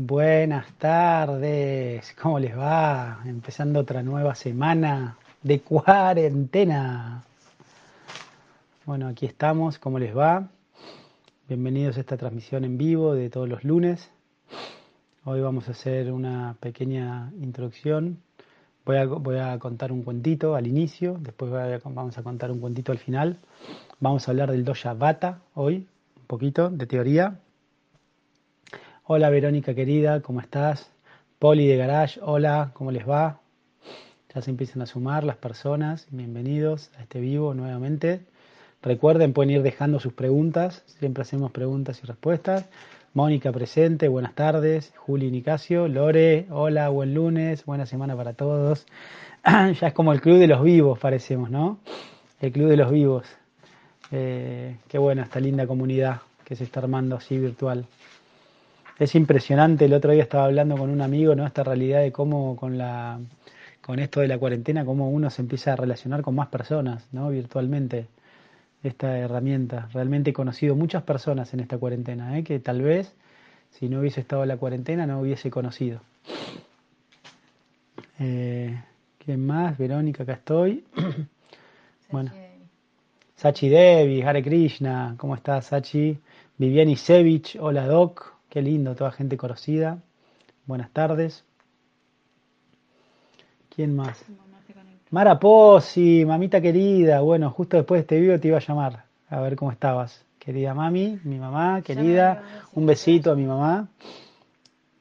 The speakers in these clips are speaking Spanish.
Buenas tardes, ¿cómo les va? Empezando otra nueva semana de cuarentena. Bueno, aquí estamos, ¿cómo les va? Bienvenidos a esta transmisión en vivo de todos los lunes. Hoy vamos a hacer una pequeña introducción. Voy a, contar un cuentito al inicio, después vamos a contar un cuentito al final. Vamos a hablar del Doya Bata hoy, un poquito de teoría. Hola Verónica querida, ¿cómo estás? Poli de Garage, hola, ¿cómo les va? Ya se empiezan a sumar las personas, bienvenidos a este vivo nuevamente. Recuerden, pueden ir dejando sus preguntas, siempre hacemos preguntas y respuestas. Mónica presente, buenas tardes. Juli Nicasio, Lore, hola, buen lunes, buena semana para todos. ya es como el club de los vivos, parecemos, ¿no? El club de los vivos. Eh, qué buena esta linda comunidad que se está armando así virtual. Es impresionante, el otro día estaba hablando con un amigo, ¿no? Esta realidad de cómo con la con esto de la cuarentena, cómo uno se empieza a relacionar con más personas, ¿no? Virtualmente, esta herramienta. Realmente he conocido muchas personas en esta cuarentena, ¿eh? que tal vez si no hubiese estado en la cuarentena no hubiese conocido. Eh, ¿Quién más? Verónica, acá estoy. bueno. Sachi Devi, Hare Krishna, ¿cómo estás, Sachi? Viviani Sevich, hola Doc. Qué lindo, toda gente conocida. Buenas tardes. ¿Quién más? Mara Pozzi, mamita querida. Bueno, justo después de este video te iba a llamar a ver cómo estabas. Querida mami, mi mamá, querida. Un besito a mi mamá.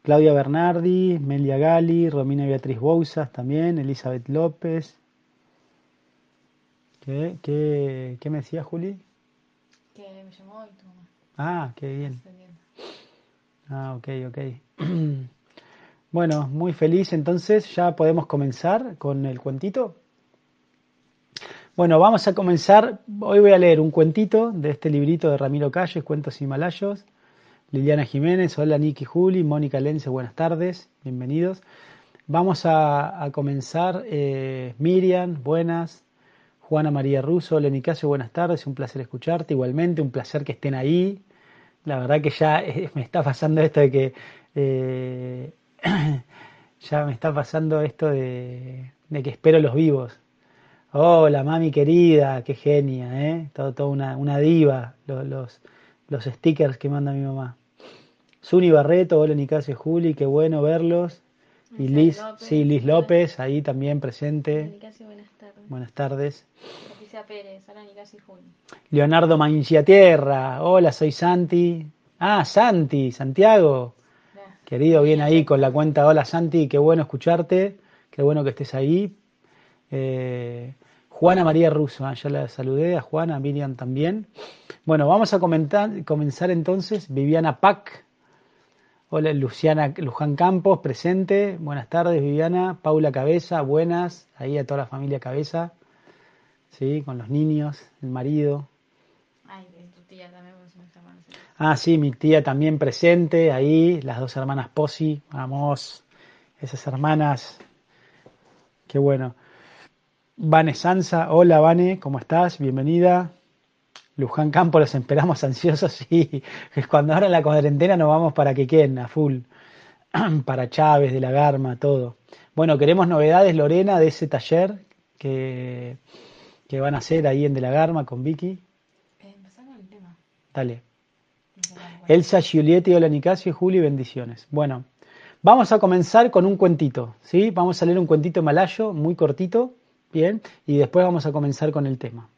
Claudia Bernardi, Melia Gali, Romina Beatriz Bouzas también, Elizabeth López. ¿Qué, qué, qué me decía Juli? Que me llamó y tu mamá. Ah, qué bien. Ah, ok, ok. Bueno, muy feliz, entonces ya podemos comenzar con el cuentito. Bueno, vamos a comenzar. Hoy voy a leer un cuentito de este librito de Ramiro Calles, Cuentos Himalayos. Liliana Jiménez, hola Niki Juli, Mónica Lense, buenas tardes, bienvenidos. Vamos a, comenzar. Eh, Miriam, buenas. Juana María Russo, hola Nicasio, buenas tardes, un placer escucharte. Igualmente, un placer que estén ahí, la verdad que ya eh, me está pasando esto de que eh, ya me está pasando esto de, que espero los vivos. Hola, mami querida, qué genia, ¿eh? Todo, una, una, diva, los, los, stickers que manda mi mamá. Suni Barreto, hola Nicasio Juli, qué bueno verlos. Y Liz, sí, Liz López, ahí también presente. Nicasio, buenas tardes. Buenas tardes. Pérez, hola Juli. Leonardo Tierra, hola, soy Santi. Ah, Santi, Santiago. Querido, bien ahí con la cuenta. Hola Santi, qué bueno escucharte, qué bueno que estés ahí. Eh, Juana María Russo, ah, ya la saludé, a Juana, a Miriam también. Bueno, vamos a comentar, comenzar entonces. Viviana Pac, hola Luciana Luján Campos, presente. Buenas tardes, Viviana. Paula Cabeza, buenas. Ahí a toda la familia Cabeza, ¿sí? con los niños, el marido. Ay, tu tía también, Ah, sí, mi tía también presente, ahí, las dos hermanas Posi, vamos, esas hermanas, qué bueno. Vane Sansa, hola Vane, ¿cómo estás? Bienvenida. Luján Campo, los esperamos ansiosos, sí, es cuando ahora en la cuarentena nos vamos para Quequén, a full, para Chávez, de la Garma, todo. Bueno, queremos novedades, Lorena, de ese taller que, que van a hacer ahí en De la Garma con Vicky. Eh, el tema. Dale. Elsa, Giulietti, hola Nicasio, Juli, bendiciones. Bueno, vamos a comenzar con un cuentito, ¿sí? Vamos a leer un cuentito malayo, muy cortito, bien, y después vamos a comenzar con el tema.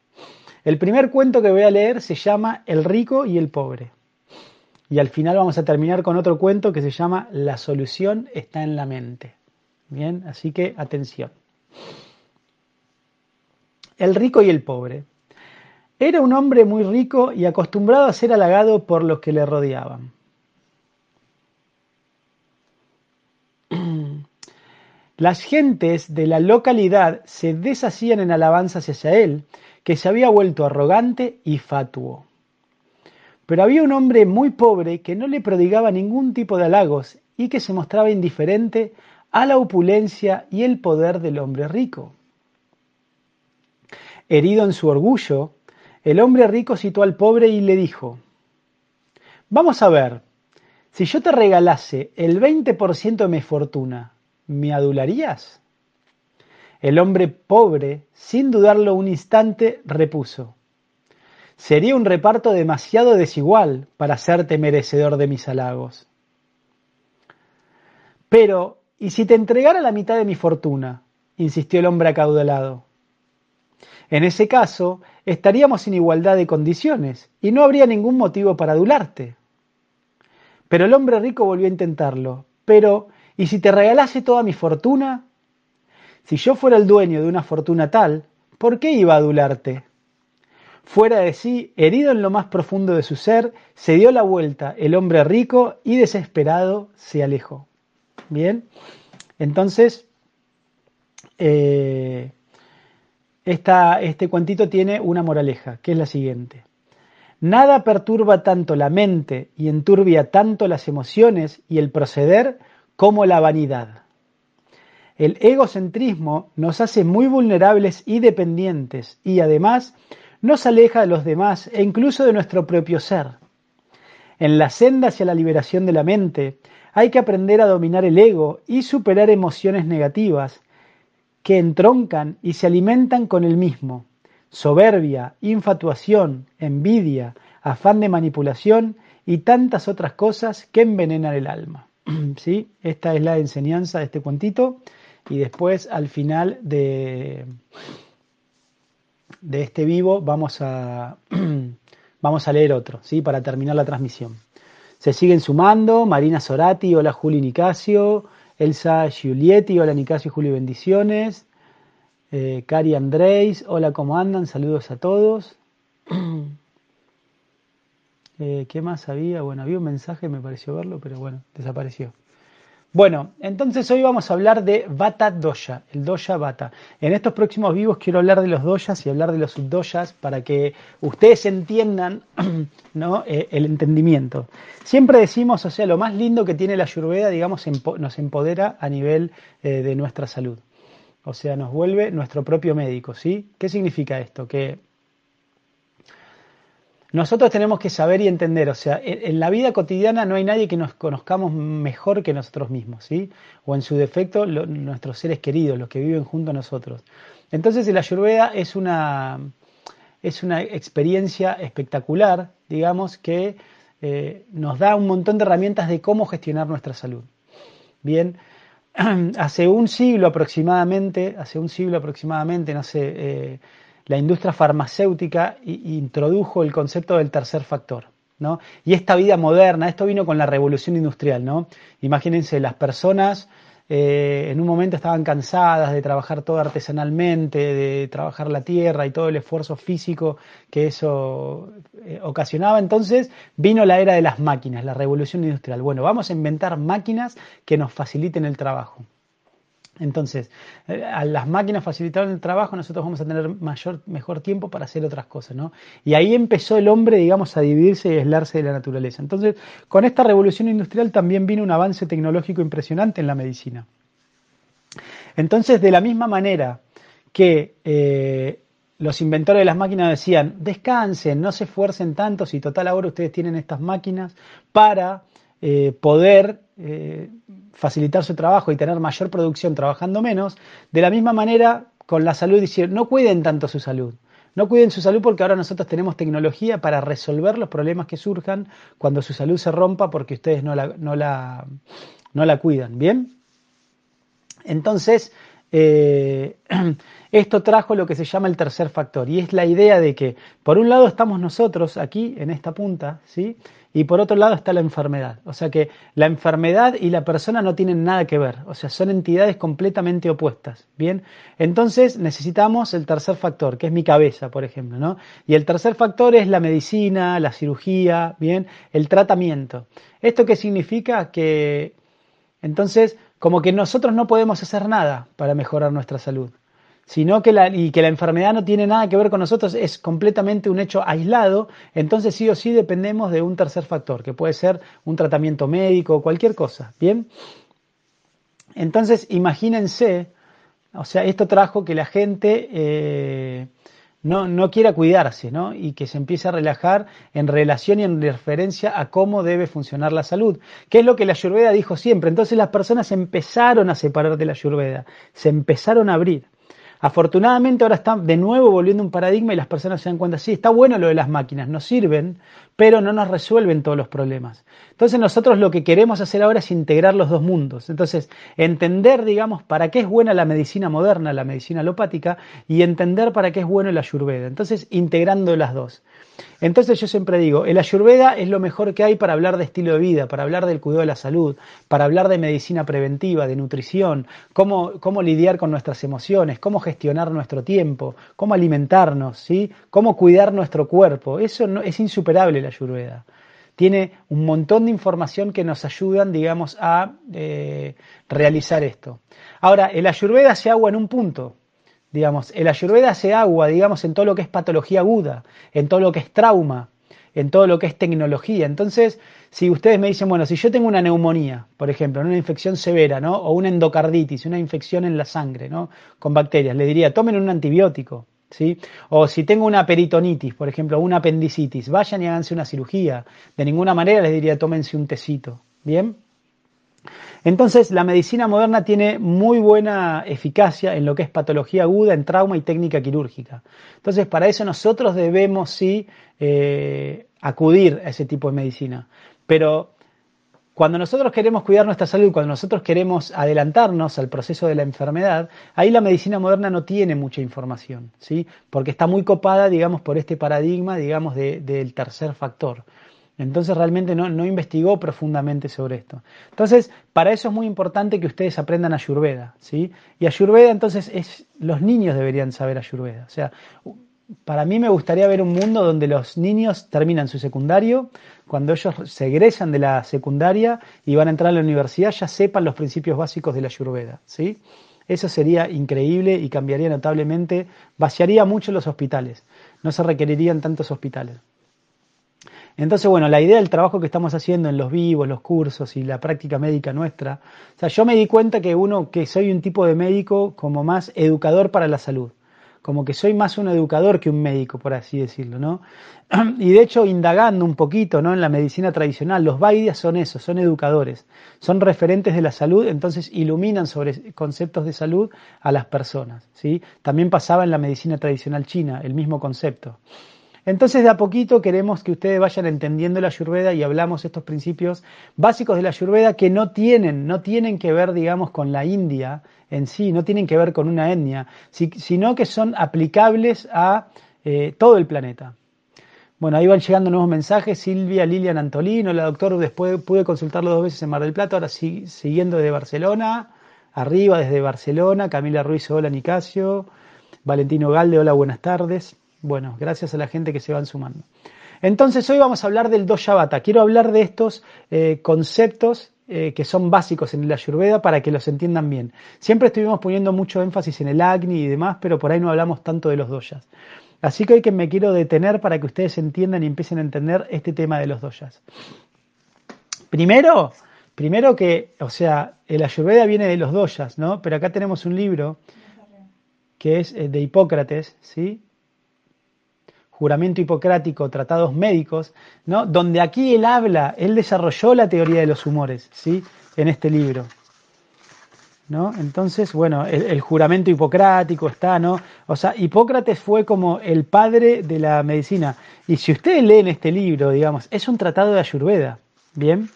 El primer cuento que voy a leer se llama El rico y el pobre. Y al final vamos a terminar con otro cuento que se llama La solución está en la mente. Bien, así que atención. El rico y el pobre. Era un hombre muy rico y acostumbrado a ser halagado por los que le rodeaban. Las gentes de la localidad se deshacían en alabanzas hacia él, que se había vuelto arrogante y fatuo. Pero había un hombre muy pobre que no le prodigaba ningún tipo de halagos y que se mostraba indiferente a la opulencia y el poder del hombre rico. Herido en su orgullo, el hombre rico citó al pobre y le dijo, Vamos a ver, si yo te regalase el 20% de mi fortuna, ¿me adularías? El hombre pobre, sin dudarlo un instante, repuso, sería un reparto demasiado desigual para hacerte merecedor de mis halagos. Pero, ¿y si te entregara la mitad de mi fortuna? insistió el hombre acaudalado. En ese caso, estaríamos en igualdad de condiciones y no habría ningún motivo para adularte. Pero el hombre rico volvió a intentarlo. Pero, ¿y si te regalase toda mi fortuna? Si yo fuera el dueño de una fortuna tal, ¿por qué iba a adularte? Fuera de sí, herido en lo más profundo de su ser, se dio la vuelta el hombre rico y desesperado se alejó. Bien, entonces, eh, este cuentito tiene una moraleja, que es la siguiente. Nada perturba tanto la mente y enturbia tanto las emociones y el proceder como la vanidad. El egocentrismo nos hace muy vulnerables y dependientes y además nos aleja de los demás e incluso de nuestro propio ser. En la senda hacia la liberación de la mente hay que aprender a dominar el ego y superar emociones negativas que entroncan y se alimentan con el mismo. Soberbia, infatuación, envidia, afán de manipulación y tantas otras cosas que envenenan el alma. ¿Sí? Esta es la enseñanza de este cuentito y después al final de, de este vivo vamos a, vamos a leer otro, ¿sí? para terminar la transmisión. Se siguen sumando, Marina Sorati, hola Juli Nicasio, Elsa Giulietti, hola Nicasio y Juli, bendiciones. Eh, Cari Andrés, hola, ¿cómo andan? Saludos a todos. Eh, ¿Qué más había? Bueno, había un mensaje, me pareció verlo, pero bueno, desapareció. Bueno, entonces hoy vamos a hablar de Vata Doya, el Doya Vata. En estos próximos vivos quiero hablar de los Doyas y hablar de los subdoyas para que ustedes entiendan ¿no? Eh, el entendimiento. Siempre decimos, o sea, lo más lindo que tiene la Ayurveda, digamos, nos empodera a nivel eh, de nuestra salud. O sea, nos vuelve nuestro propio médico, ¿sí? ¿Qué significa esto? Que nosotros tenemos que saber y entender, o sea, en, la vida cotidiana no hay nadie que nos conozcamos mejor que nosotros mismos, ¿sí? O en su defecto, nuestros seres queridos, los que viven junto a nosotros. Entonces, la Ayurveda es una, es una experiencia espectacular, digamos, que eh, nos da un montón de herramientas de cómo gestionar nuestra salud. Bien, hace un siglo aproximadamente, hace un siglo aproximadamente, no sé, eh, la industria farmacéutica introdujo el concepto del tercer factor. ¿no? Y esta vida moderna, esto vino con la revolución industrial, ¿no? Imagínense, las personas eh, en un momento estaban cansadas de trabajar todo artesanalmente, de trabajar la tierra y todo el esfuerzo físico que eso eh, ocasionaba. Entonces vino la era de las máquinas, la revolución industrial. Bueno, vamos a inventar máquinas que nos faciliten el trabajo. Entonces, eh, a las máquinas facilitaron el trabajo, nosotros vamos a tener mayor, mejor tiempo para hacer otras cosas, ¿no? Y ahí empezó el hombre, digamos, a dividirse y aislarse de la naturaleza. Entonces, con esta revolución industrial también vino un avance tecnológico impresionante en la medicina. Entonces, de la misma manera que eh, los inventores de las máquinas decían, descansen, no se esfuercen tanto, si total ahora ustedes tienen estas máquinas para eh, poder facilitar su trabajo y tener mayor producción trabajando menos, de la misma manera con la salud decir, no cuiden tanto su salud. No cuiden su salud porque ahora nosotros tenemos tecnología para resolver los problemas que surjan cuando su salud se rompa porque ustedes no la, no la, no la cuidan. ¿Bien? Entonces, eh, esto trajo lo que se llama el tercer factor y es la idea de que, por un lado, estamos nosotros aquí en esta punta, ¿sí? y por otro lado está la enfermedad. O sea que la enfermedad y la persona no tienen nada que ver, o sea, son entidades completamente opuestas. Bien, entonces necesitamos el tercer factor, que es mi cabeza, por ejemplo, ¿no? Y el tercer factor es la medicina, la cirugía, bien, el tratamiento. ¿Esto qué significa? Que entonces, como que nosotros no podemos hacer nada para mejorar nuestra salud sino que la, y que la enfermedad no tiene nada que ver con nosotros, es completamente un hecho aislado, entonces sí o sí dependemos de un tercer factor, que puede ser un tratamiento médico o cualquier cosa, ¿bien? Entonces imagínense, o sea, esto trajo que la gente, eh, no, no quiera cuidarse, ¿no? Y que se empiece a relajar en relación y en referencia a cómo debe funcionar la salud, que es lo que la Ayurveda dijo siempre. Entonces las personas empezaron a separar de la Ayurveda, se empezaron a abrir. Afortunadamente ahora está de nuevo volviendo un paradigma y las personas se dan cuenta, sí, está bueno lo de las máquinas, nos sirven, pero no nos resuelven todos los problemas. Entonces nosotros lo que queremos hacer ahora es integrar los dos mundos. Entonces, entender, digamos, para qué es buena la medicina moderna, la medicina alopática, y entender para qué es bueno la ayurveda. Entonces, integrando las dos. Entonces yo siempre digo, el ayurveda es lo mejor que hay para hablar de estilo de vida, para hablar del cuidado de la salud, para hablar de medicina preventiva, de nutrición, cómo, cómo lidiar con nuestras emociones, cómo gestionar nuestro tiempo, cómo alimentarnos, ¿sí? cómo cuidar nuestro cuerpo. Eso no, es insuperable la ayurveda. Tiene un montón de información que nos ayudan, digamos, a eh, realizar esto. Ahora, el ayurveda se agua en un punto, Digamos, el ayurveda hace agua, digamos, en todo lo que es patología aguda, en todo lo que es trauma, en todo lo que es tecnología. Entonces, si ustedes me dicen, bueno, si yo tengo una neumonía, por ejemplo, una infección severa, ¿no? O una endocarditis, una infección en la sangre, ¿no? Con bacterias, le diría, tomen un antibiótico, ¿sí? O si tengo una peritonitis, por ejemplo, una apendicitis, vayan y háganse una cirugía. De ninguna manera les diría, tómense un tecito, ¿bien? Entonces, la medicina moderna tiene muy buena eficacia en lo que es patología aguda, en trauma y técnica quirúrgica. Entonces, para eso nosotros debemos sí eh, acudir a ese tipo de medicina. Pero cuando nosotros queremos cuidar nuestra salud, cuando nosotros queremos adelantarnos al proceso de la enfermedad, ahí la medicina moderna no tiene mucha información, ¿sí? Porque está muy copada, digamos, por este paradigma, digamos, del tercer factor. Entonces realmente no, investigó profundamente sobre esto. Entonces, para eso es muy importante que ustedes aprendan Ayurveda, ¿sí? Y Ayurveda entonces es, los niños deberían saber Ayurveda. O sea, para mí me gustaría ver un mundo donde los niños terminan su secundario, cuando ellos se egresan de la secundaria y van a entrar a la universidad, ya sepan los principios básicos de la Ayurveda, ¿sí? Eso sería increíble y cambiaría notablemente, vaciaría mucho los hospitales. No se requerirían tantos hospitales. Entonces, bueno, la idea del trabajo que estamos haciendo en los vivos, los cursos y la práctica médica nuestra, o sea, yo me di cuenta que uno, que soy un tipo de médico como más educador para la salud, como que soy más un educador que un médico, por así decirlo, ¿no? Y de hecho, indagando un poquito, ¿no? En la medicina tradicional, los Vaidyas son eso, son educadores, son referentes de la salud, entonces iluminan sobre conceptos de salud a las personas, ¿sí? También pasaba en la medicina tradicional china, el mismo concepto. Entonces, de a poquito queremos que ustedes vayan entendiendo la Ayurveda y hablamos estos principios básicos de la Ayurveda que no tienen, no tienen que ver, digamos, con la India en sí, no tienen que ver con una etnia, sino que son aplicables a eh, todo el planeta. Bueno, ahí van llegando nuevos mensajes. Silvia Lilian Antolino, la doctora, después pude consultarlo dos veces en Mar del Plata, ahora siguiendo desde Barcelona, arriba desde Barcelona. Camila Ruiz, hola Nicasio. Valentino Galde, hola, buenas tardes. Bueno, gracias a la gente que se van sumando. Entonces hoy vamos a hablar del Doshavata. Quiero hablar de estos eh, conceptos eh, que son básicos en la Ayurveda para que los entiendan bien. Siempre estuvimos poniendo mucho énfasis en el Agni y demás, pero por ahí no hablamos tanto de los doshas. Así que hoy que me quiero detener para que ustedes entiendan y empiecen a entender este tema de los doshas. Primero, primero que, o sea, el Ayurveda viene de los doshas, ¿no? Pero acá tenemos un libro que es eh, de Hipócrates, ¿sí? Juramento hipocrático, tratados médicos, ¿no? donde aquí él habla, él desarrolló la teoría de los humores, ¿sí? en este libro. ¿No? Entonces, bueno, el, juramento hipocrático está, ¿no? O sea, Hipócrates fue como el padre de la medicina. Y si ustedes leen este libro, digamos, es un tratado de Ayurveda, ¿bien?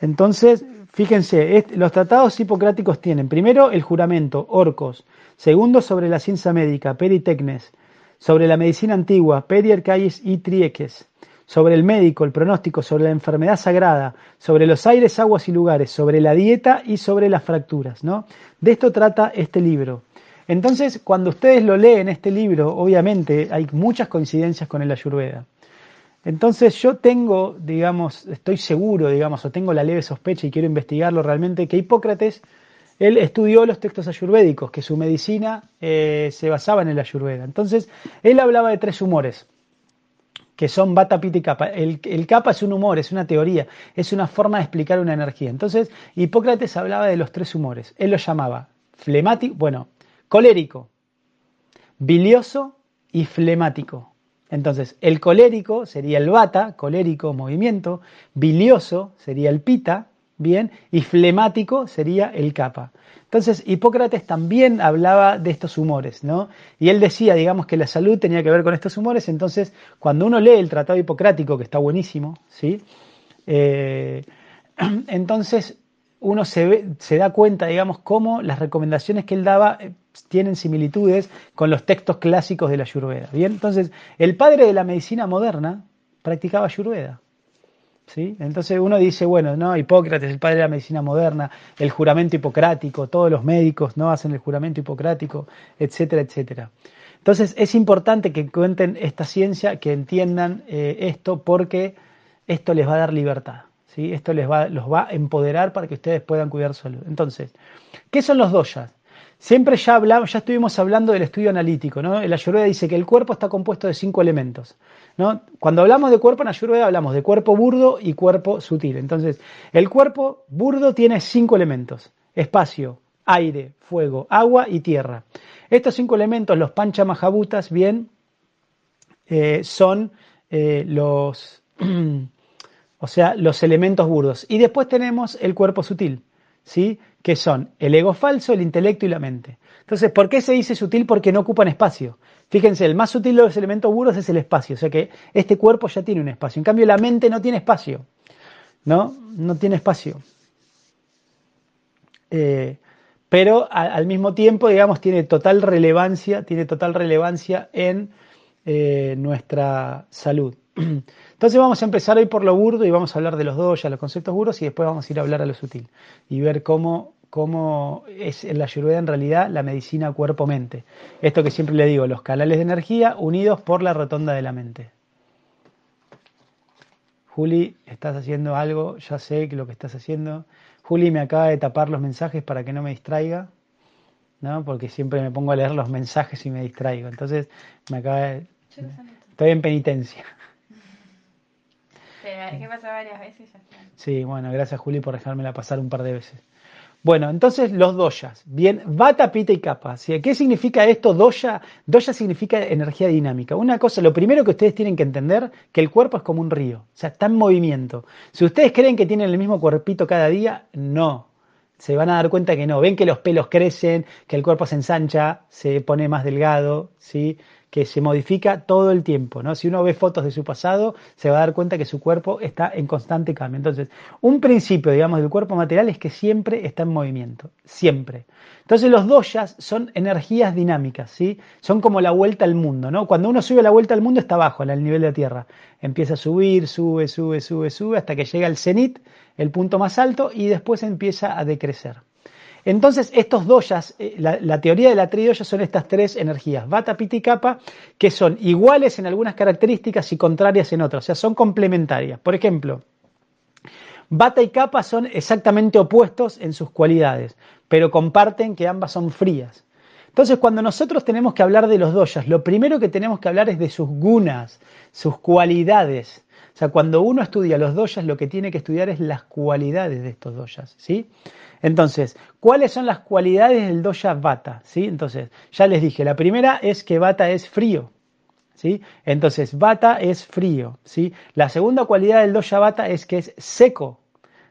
Entonces, fíjense, los tratados hipocráticos tienen, primero, el juramento, orcos, segundo, sobre la ciencia médica, peritecnes, sobre la medicina antigua, Pedier y Trieques, sobre el médico, el pronóstico, sobre la enfermedad sagrada, sobre los aires, aguas y lugares, sobre la dieta y sobre las fracturas. ¿no? De esto trata este libro. Entonces, cuando ustedes lo leen, este libro, obviamente hay muchas coincidencias con el Ayurveda. Entonces yo tengo, digamos, estoy seguro, digamos, o tengo la leve sospecha y quiero investigarlo realmente, que Hipócrates él estudió los textos ayurvédicos, que su medicina eh, se basaba en el ayurveda. Entonces, él hablaba de tres humores, que son Vata, Pitta y Kapha. El, el Kapha es un humor, es una teoría, es una forma de explicar una energía. Entonces, Hipócrates hablaba de los tres humores. Él los llamaba flemático, bueno, colérico, bilioso y flemático. Entonces, el colérico sería el bata, colérico, movimiento, bilioso sería el pita, bien, y flemático sería el capa. Entonces, Hipócrates también hablaba de estos humores, ¿no? Y él decía, digamos, que la salud tenía que ver con estos humores, entonces, cuando uno lee el Tratado Hipocrático, que está buenísimo, ¿sí? Eh, entonces, uno se, da cuenta, digamos, cómo las recomendaciones que él daba eh, tienen similitudes con los textos clásicos de la Ayurveda. Bien, entonces el padre de la medicina moderna practicaba Ayurveda. Entonces uno dice, bueno, no, Hipócrates, el padre de la medicina moderna, el juramento hipocrático, todos los médicos no hacen el juramento hipocrático, etcétera, etcétera. Entonces es importante que cuenten esta ciencia, que entiendan eh, esto, porque esto les va a dar libertad. ¿sí? Esto les va, los va a empoderar para que ustedes puedan cuidar su salud. Entonces, ¿qué son los doyas? Siempre ya hablamos, ya estuvimos hablando del estudio analítico, ¿no? La Ayurveda dice que el cuerpo está compuesto de cinco elementos, Cuando hablamos de cuerpo en Ayurveda hablamos de cuerpo burdo y cuerpo sutil. Entonces, el cuerpo burdo tiene cinco elementos: espacio, aire, fuego, agua y tierra. Estos cinco elementos, los panchamahabutas, bien, eh, son eh, los, o sea, los elementos burdos. Y después tenemos el cuerpo sutil, ¿sí? que son el ego falso, el intelecto y la mente. Entonces, ¿por qué se dice sutil? Porque no ocupan espacio. Fíjense, el más sutil de los elementos burdos es el espacio, o sea que este cuerpo ya tiene un espacio. En cambio, la mente no tiene espacio, ¿no? No tiene espacio. Eh, pero al mismo tiempo, digamos, tiene total relevancia, tiene total relevancia en eh, nuestra salud. Entonces vamos a empezar hoy por lo burdo y vamos a hablar de los dos, ya los conceptos burdos, y después vamos a ir a hablar a lo sutil y ver cómo cómo es en la Ayurveda en realidad la medicina cuerpo-mente. Esto que siempre le digo, los canales de energía unidos por la rotonda de la mente. Juli, estás haciendo algo, ya sé que lo que estás haciendo. Juli me acaba de tapar los mensajes para que no me distraiga, ¿no? Porque siempre me pongo a leer los mensajes y me distraigo. Entonces, me acaba de... Estoy en penitencia. ¿Qué pasa varias veces. Sí, bueno, gracias Juli por dejármela pasar un par de veces. Bueno, entonces los doyas. Bien, vata, pita y capa. ¿Qué significa esto? Doya. Doya significa energía dinámica. Una cosa, lo primero que ustedes tienen que entender, que el cuerpo es como un río. O sea, está en movimiento. Si ustedes creen que tienen el mismo cuerpito cada día, no. Se van a dar cuenta que no. Ven que los pelos crecen, que el cuerpo se ensancha, se pone más delgado, ¿sí? Que se modifica todo el tiempo, ¿no? Si uno ve fotos de su pasado, se va a dar cuenta que su cuerpo está en constante cambio. Entonces, un principio, digamos, del cuerpo material es que siempre está en movimiento, siempre. Entonces, los doyas son energías dinámicas, ¿sí? Son como la vuelta al mundo, ¿no? Cuando uno sube la vuelta al mundo está abajo, al nivel de la Tierra. Empieza a subir, sube, sube, sube, sube, hasta que llega al cenit, el punto más alto, y después empieza a decrecer. Entonces, estos doyas, eh, la, teoría de la tridoya son estas tres energías, Vata, Pitta y Kapha, que son iguales en algunas características y contrarias en otras, o sea, son complementarias. Por ejemplo, Vata y Kapha son exactamente opuestos en sus cualidades, pero comparten que ambas son frías. Entonces, cuando nosotros tenemos que hablar de los doyas, lo primero que tenemos que hablar es de sus gunas, sus cualidades. O sea, cuando uno estudia los doyas, lo que tiene que estudiar es las cualidades de estos doyas, ¿sí? Entonces, ¿cuáles son las cualidades del doya Vata? ¿Sí? Entonces, ya les dije, la primera es que Vata es frío. ¿Sí? Entonces, Vata es frío. ¿sí? La segunda cualidad del doya Vata es que es seco.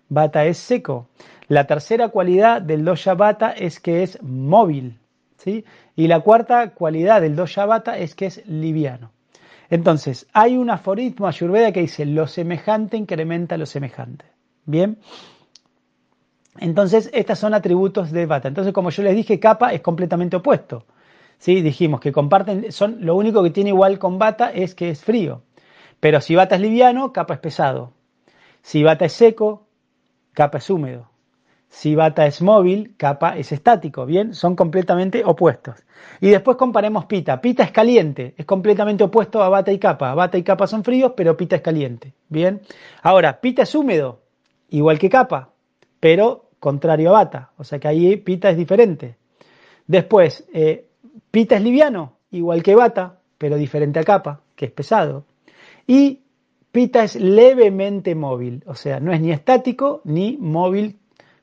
Vata es seco. La tercera cualidad del doya Vata es que es móvil. ¿sí? Y la cuarta cualidad del doya Vata es que es liviano. Entonces, hay un aforismo ayurveda que dice, lo semejante incrementa lo semejante. Bien, entonces, estos son atributos de Vata. Entonces, como yo les dije, Kappa es completamente opuesto. ¿Sí? Dijimos que comparten, son, lo único que tiene igual con Vata es que es frío. Pero si Vata es liviano, Kappa es pesado. Si Vata es seco, Kappa es húmedo. Si Vata es móvil, Kappa es estático. Bien, son completamente opuestos. Y después comparemos Pita. Pita es caliente, es completamente opuesto a Vata y Kappa. Vata y Kappa son fríos, pero Pita es caliente. Bien. Ahora, Pita es húmedo, igual que Kappa, pero contrario a bata, o sea que ahí pita es diferente. Después, eh, pita es liviano, igual que bata, pero diferente a capa, que es pesado. Y pita es levemente móvil, o sea, no es ni estático ni móvil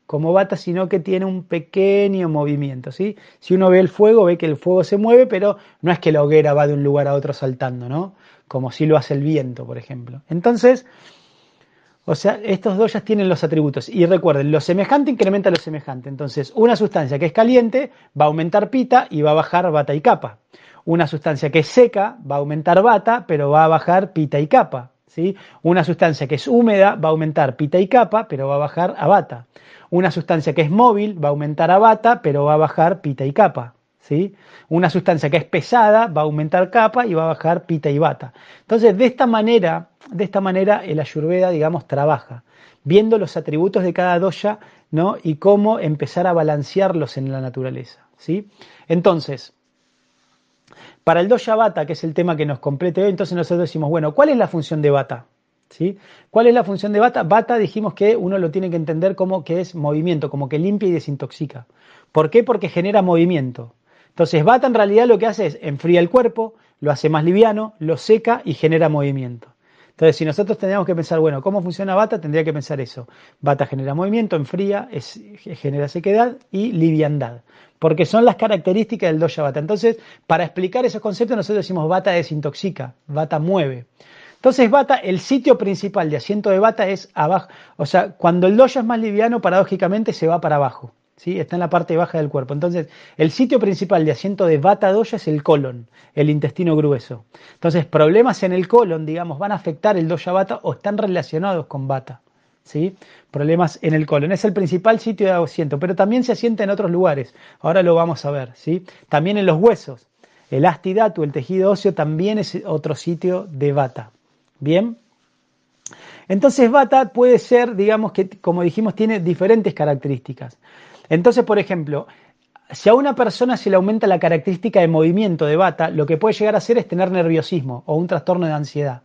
como bata, sino que tiene un pequeño movimiento, ¿sí? Si uno ve el fuego, ve que el fuego se mueve, pero no es que la hoguera va de un lugar a otro saltando, ¿no? Como si lo hace el viento, por ejemplo. Entonces, o sea, estos dos ya tienen los atributos. Y recuerden, lo semejante incrementa lo semejante. Entonces, una sustancia que es caliente va a aumentar pita y va a bajar bata y capa. Una sustancia que es seca va a aumentar bata, pero va a bajar pita y capa. ¿sí? Una sustancia que es húmeda va a aumentar pita y capa, pero va a bajar a bata. Una sustancia que es móvil va a aumentar a bata, pero va a bajar pita y capa. ¿Sí? Una sustancia que es pesada va a aumentar capa y va a bajar pita y bata. Entonces, de esta manera, de esta manera el ayurveda, digamos, trabaja, viendo los atributos de cada dosha, ¿no? Y cómo empezar a balancearlos en la naturaleza, ¿sí? Entonces, para el dosha bata, que es el tema que nos complete hoy, entonces nosotros decimos, bueno, ¿cuál es la función de bata? ¿Sí? ¿Cuál es la función de bata? Bata dijimos que uno lo tiene que entender como que es movimiento, como que limpia y desintoxica. ¿Por qué? Porque genera movimiento. Entonces, bata en realidad lo que hace es enfría el cuerpo, lo hace más liviano, lo seca y genera movimiento. Entonces, si nosotros tendríamos que pensar, bueno, ¿cómo funciona Bata? Tendría que pensar eso. Bata genera movimiento, enfría, es, genera sequedad y liviandad. Porque son las características del dosha Bata. Entonces, para explicar esos conceptos, nosotros decimos Bata desintoxica, Bata mueve. Entonces, Bata, el sitio principal de asiento de Bata es abajo. O sea, cuando el dosha es más liviano, paradójicamente se va para abajo. Está en la parte baja del cuerpo. Entonces, el sitio principal de asiento de Vata Dosha es el colon, el intestino grueso. Entonces, problemas en el colon, digamos, van a afectar el Dosha Vata o están relacionados con Vata. ¿Sí? Problemas en el colon. Es el principal sitio de asiento, pero también se asienta en otros lugares. Ahora lo vamos a ver. ¿sí? También en los huesos. El astidatu, el tejido óseo, también es otro sitio de Vata. ¿Bien? Entonces, Vata puede ser, digamos que, como dijimos, tiene diferentes características. Entonces, por ejemplo, si a una persona se le aumenta la característica de movimiento de bata, lo que puede llegar a hacer es tener nerviosismo o un trastorno de ansiedad.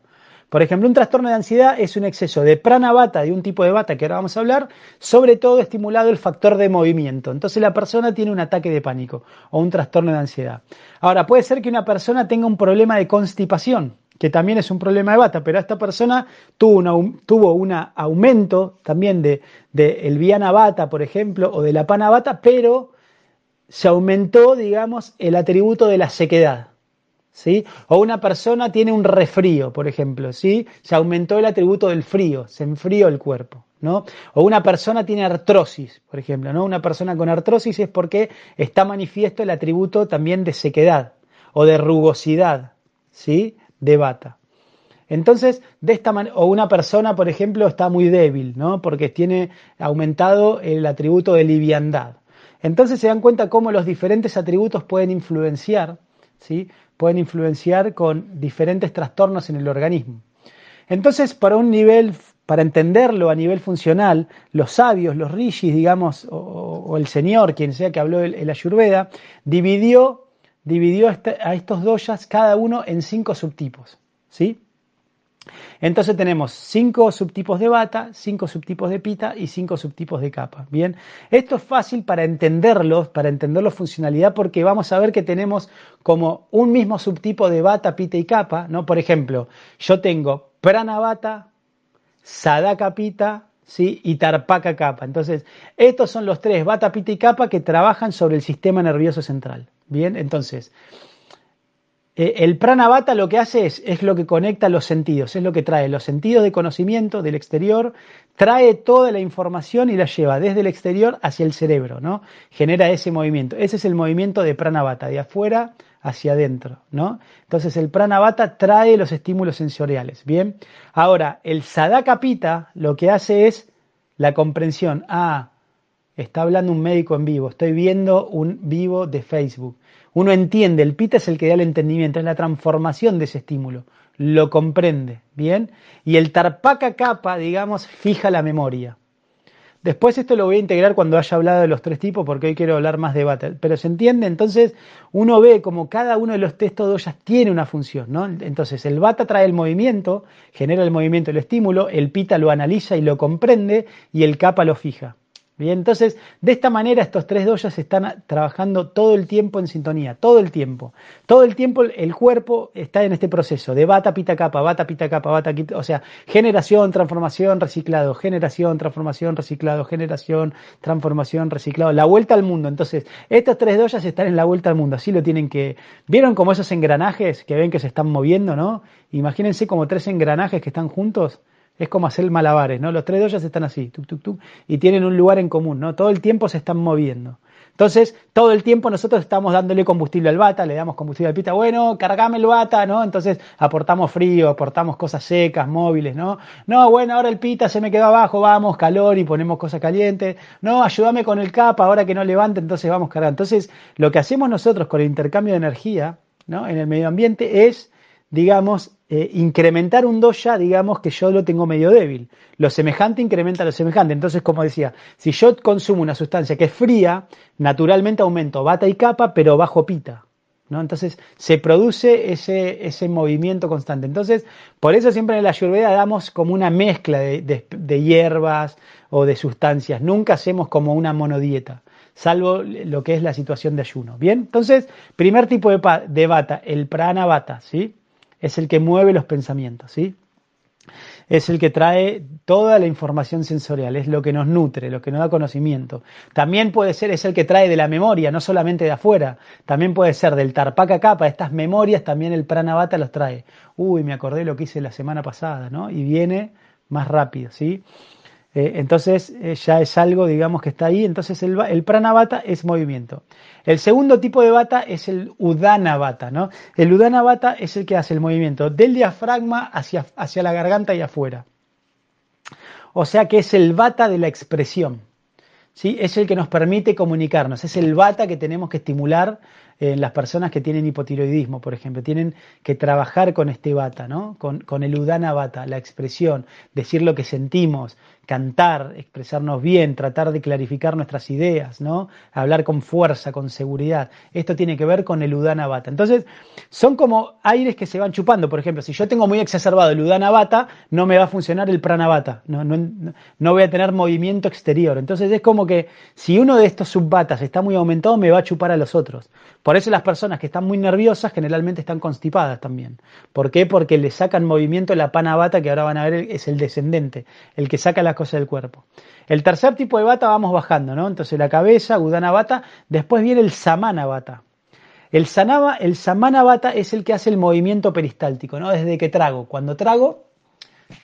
Por ejemplo, un trastorno de ansiedad es un exceso de prana bata, de un tipo de bata que ahora vamos a hablar, sobre todo estimulado el factor de movimiento. Entonces la persona tiene un ataque de pánico o un trastorno de ansiedad. Ahora, puede ser que una persona tenga un problema de constipación que también es un problema de bata, pero esta persona tuvo, un aumento también de, el viana bata, por ejemplo, o de la pana bata, pero se aumentó, digamos, el atributo de la sequedad. ¿Sí? O una persona tiene un refrío, por ejemplo, ¿sí? Se aumentó el atributo del frío, se enfrió el cuerpo, ¿no? O una persona tiene artrosis, por ejemplo, ¿no? Una persona con artrosis es porque está manifiesto el atributo también de sequedad o de rugosidad, ¿sí? De bata. Entonces, de esta manera, o una persona, por ejemplo, está muy débil, ¿no? Porque tiene aumentado el atributo de liviandad. Entonces se dan cuenta cómo los diferentes atributos pueden influenciar, ¿sí? Pueden influenciar con diferentes trastornos en el organismo. Entonces, para un nivel, para entenderlo a nivel funcional, los sabios, los rishis, digamos, o, el señor, quien sea que habló el, el Ayurveda, dividió dividió este, a estos doyas cada uno en cinco subtipos. ¿sí? Entonces tenemos cinco subtipos de bata, cinco subtipos de pita y cinco subtipos de capa. Bien, esto es fácil para entenderlo, para entender la funcionalidad, porque vamos a ver que tenemos como un mismo subtipo de bata, pita y capa. ¿no? Por ejemplo, yo tengo prana bata, sadaka pita ¿sí? y tarpaka capa. Entonces, estos son los tres, bata, pita y capa, que trabajan sobre el sistema nervioso central. Bien, entonces, eh, el pranavata lo que hace es, es lo que conecta los sentidos, es lo que trae los sentidos de conocimiento del exterior, trae toda la información y la lleva desde el exterior hacia el cerebro, ¿no? Genera ese movimiento. Ese es el movimiento de pranavata, de afuera hacia adentro, ¿no? Entonces el pranavata trae los estímulos sensoriales, ¿bien? Ahora, el sadakapita lo que hace es la comprensión, ah, Está hablando un médico en vivo, estoy viendo un vivo de Facebook. Uno entiende, el pita es el que da el entendimiento, es la transformación de ese estímulo, lo comprende, ¿bien? Y el tarpaca capa, digamos, fija la memoria. Después esto lo voy a integrar cuando haya hablado de los tres tipos, porque hoy quiero hablar más de Bata. Pero se entiende, entonces uno ve como cada uno de los textos doyas tiene una función, ¿no? Entonces el Bata trae el movimiento, genera el movimiento, el estímulo, el Pita lo analiza y lo comprende, y el Capa lo fija. Bien, entonces, de esta manera estos tres doyas están trabajando todo el tiempo en sintonía, todo el tiempo. Todo el tiempo el cuerpo está en este proceso de bata, pita, capa, bata, pita, capa, bata, o sea, generación, transformación, reciclado, generación, transformación, reciclado, generación, transformación, reciclado, la vuelta al mundo. Entonces, estos tres doyas están en la vuelta al mundo, así lo tienen que... ¿Vieron como esos engranajes que ven que se están moviendo, no? Imagínense como tres engranajes que están juntos. Es como hacer malabares, ¿no? Los tres doyas están así, y tienen un lugar en común, ¿no? Todo el tiempo se están moviendo. Entonces, todo el tiempo nosotros estamos dándole combustible al bata, le damos combustible al pita, bueno, cargame el bata, ¿no? Entonces aportamos frío, aportamos cosas secas, móviles, ¿no? No, bueno, ahora el pita se me quedó abajo, vamos, calor y ponemos cosas calientes. No, ayúdame con el capa, ahora que no levante, entonces vamos cargando. Entonces, lo que hacemos nosotros con el intercambio de energía, ¿no? En el medio ambiente es digamos, eh, incrementar un doya, digamos que yo lo tengo medio débil. Lo semejante incrementa lo semejante. Entonces, como decía, si yo consumo una sustancia que es fría, naturalmente aumento bata y capa, pero bajo pita. ¿no? Entonces, se produce ese, ese movimiento constante. Entonces, por eso siempre en la ayurveda damos como una mezcla de, de hierbas o de sustancias. Nunca hacemos como una monodieta salvo lo que es la situación de ayuno. Bien, entonces, primer tipo de, de bata, el prana bata, ¿sí? Es el que mueve los pensamientos, ¿sí? Es el que trae toda la información sensorial, es lo que nos nutre, lo que nos da conocimiento. También puede ser, es el que trae de la memoria, no solamente de afuera, también puede ser del tarpaca capa, estas memorias también el pranavata los trae. Uy, me acordé lo que hice la semana pasada, ¿no? Y viene más rápido, ¿sí? Eh, entonces eh, ya es algo, digamos, que está ahí. Entonces el, el pranavata es movimiento. El segundo tipo de bata es el udana bata, ¿no? El udana bata es el que hace el movimiento del diafragma hacia, hacia la garganta y afuera. O sea que es el bata de la expresión. ¿sí? Es el que nos permite comunicarnos. Es el bata que tenemos que estimular en las personas que tienen hipotiroidismo, por ejemplo, tienen que trabajar con este bata, ¿no? Con, con, el udana bata, la expresión, decir lo que sentimos, cantar, expresarnos bien, tratar de clarificar nuestras ideas, ¿no? Hablar con fuerza, con seguridad. Esto tiene que ver con el Udana Bata. Entonces, son como aires que se van chupando. Por ejemplo, si yo tengo muy exacerbado el Udana Bata, no me va a funcionar el Prana Bata. No, no, no voy a tener movimiento exterior. Entonces, es como que si uno de estos subbatas está muy aumentado, me va a chupar a los otros. Por eso las personas que están muy nerviosas generalmente están constipadas también. ¿Por qué? Porque le sacan movimiento la pana bata, que ahora van a ver es el descendente, el que saca la cosas del cuerpo. El tercer tipo de bata vamos bajando, ¿no? Entonces la cabeza, Gudana bata, después viene el Samana bata. El, sanaba, el Samana bata es el que hace el movimiento peristáltico, ¿no? Desde que trago. Cuando trago,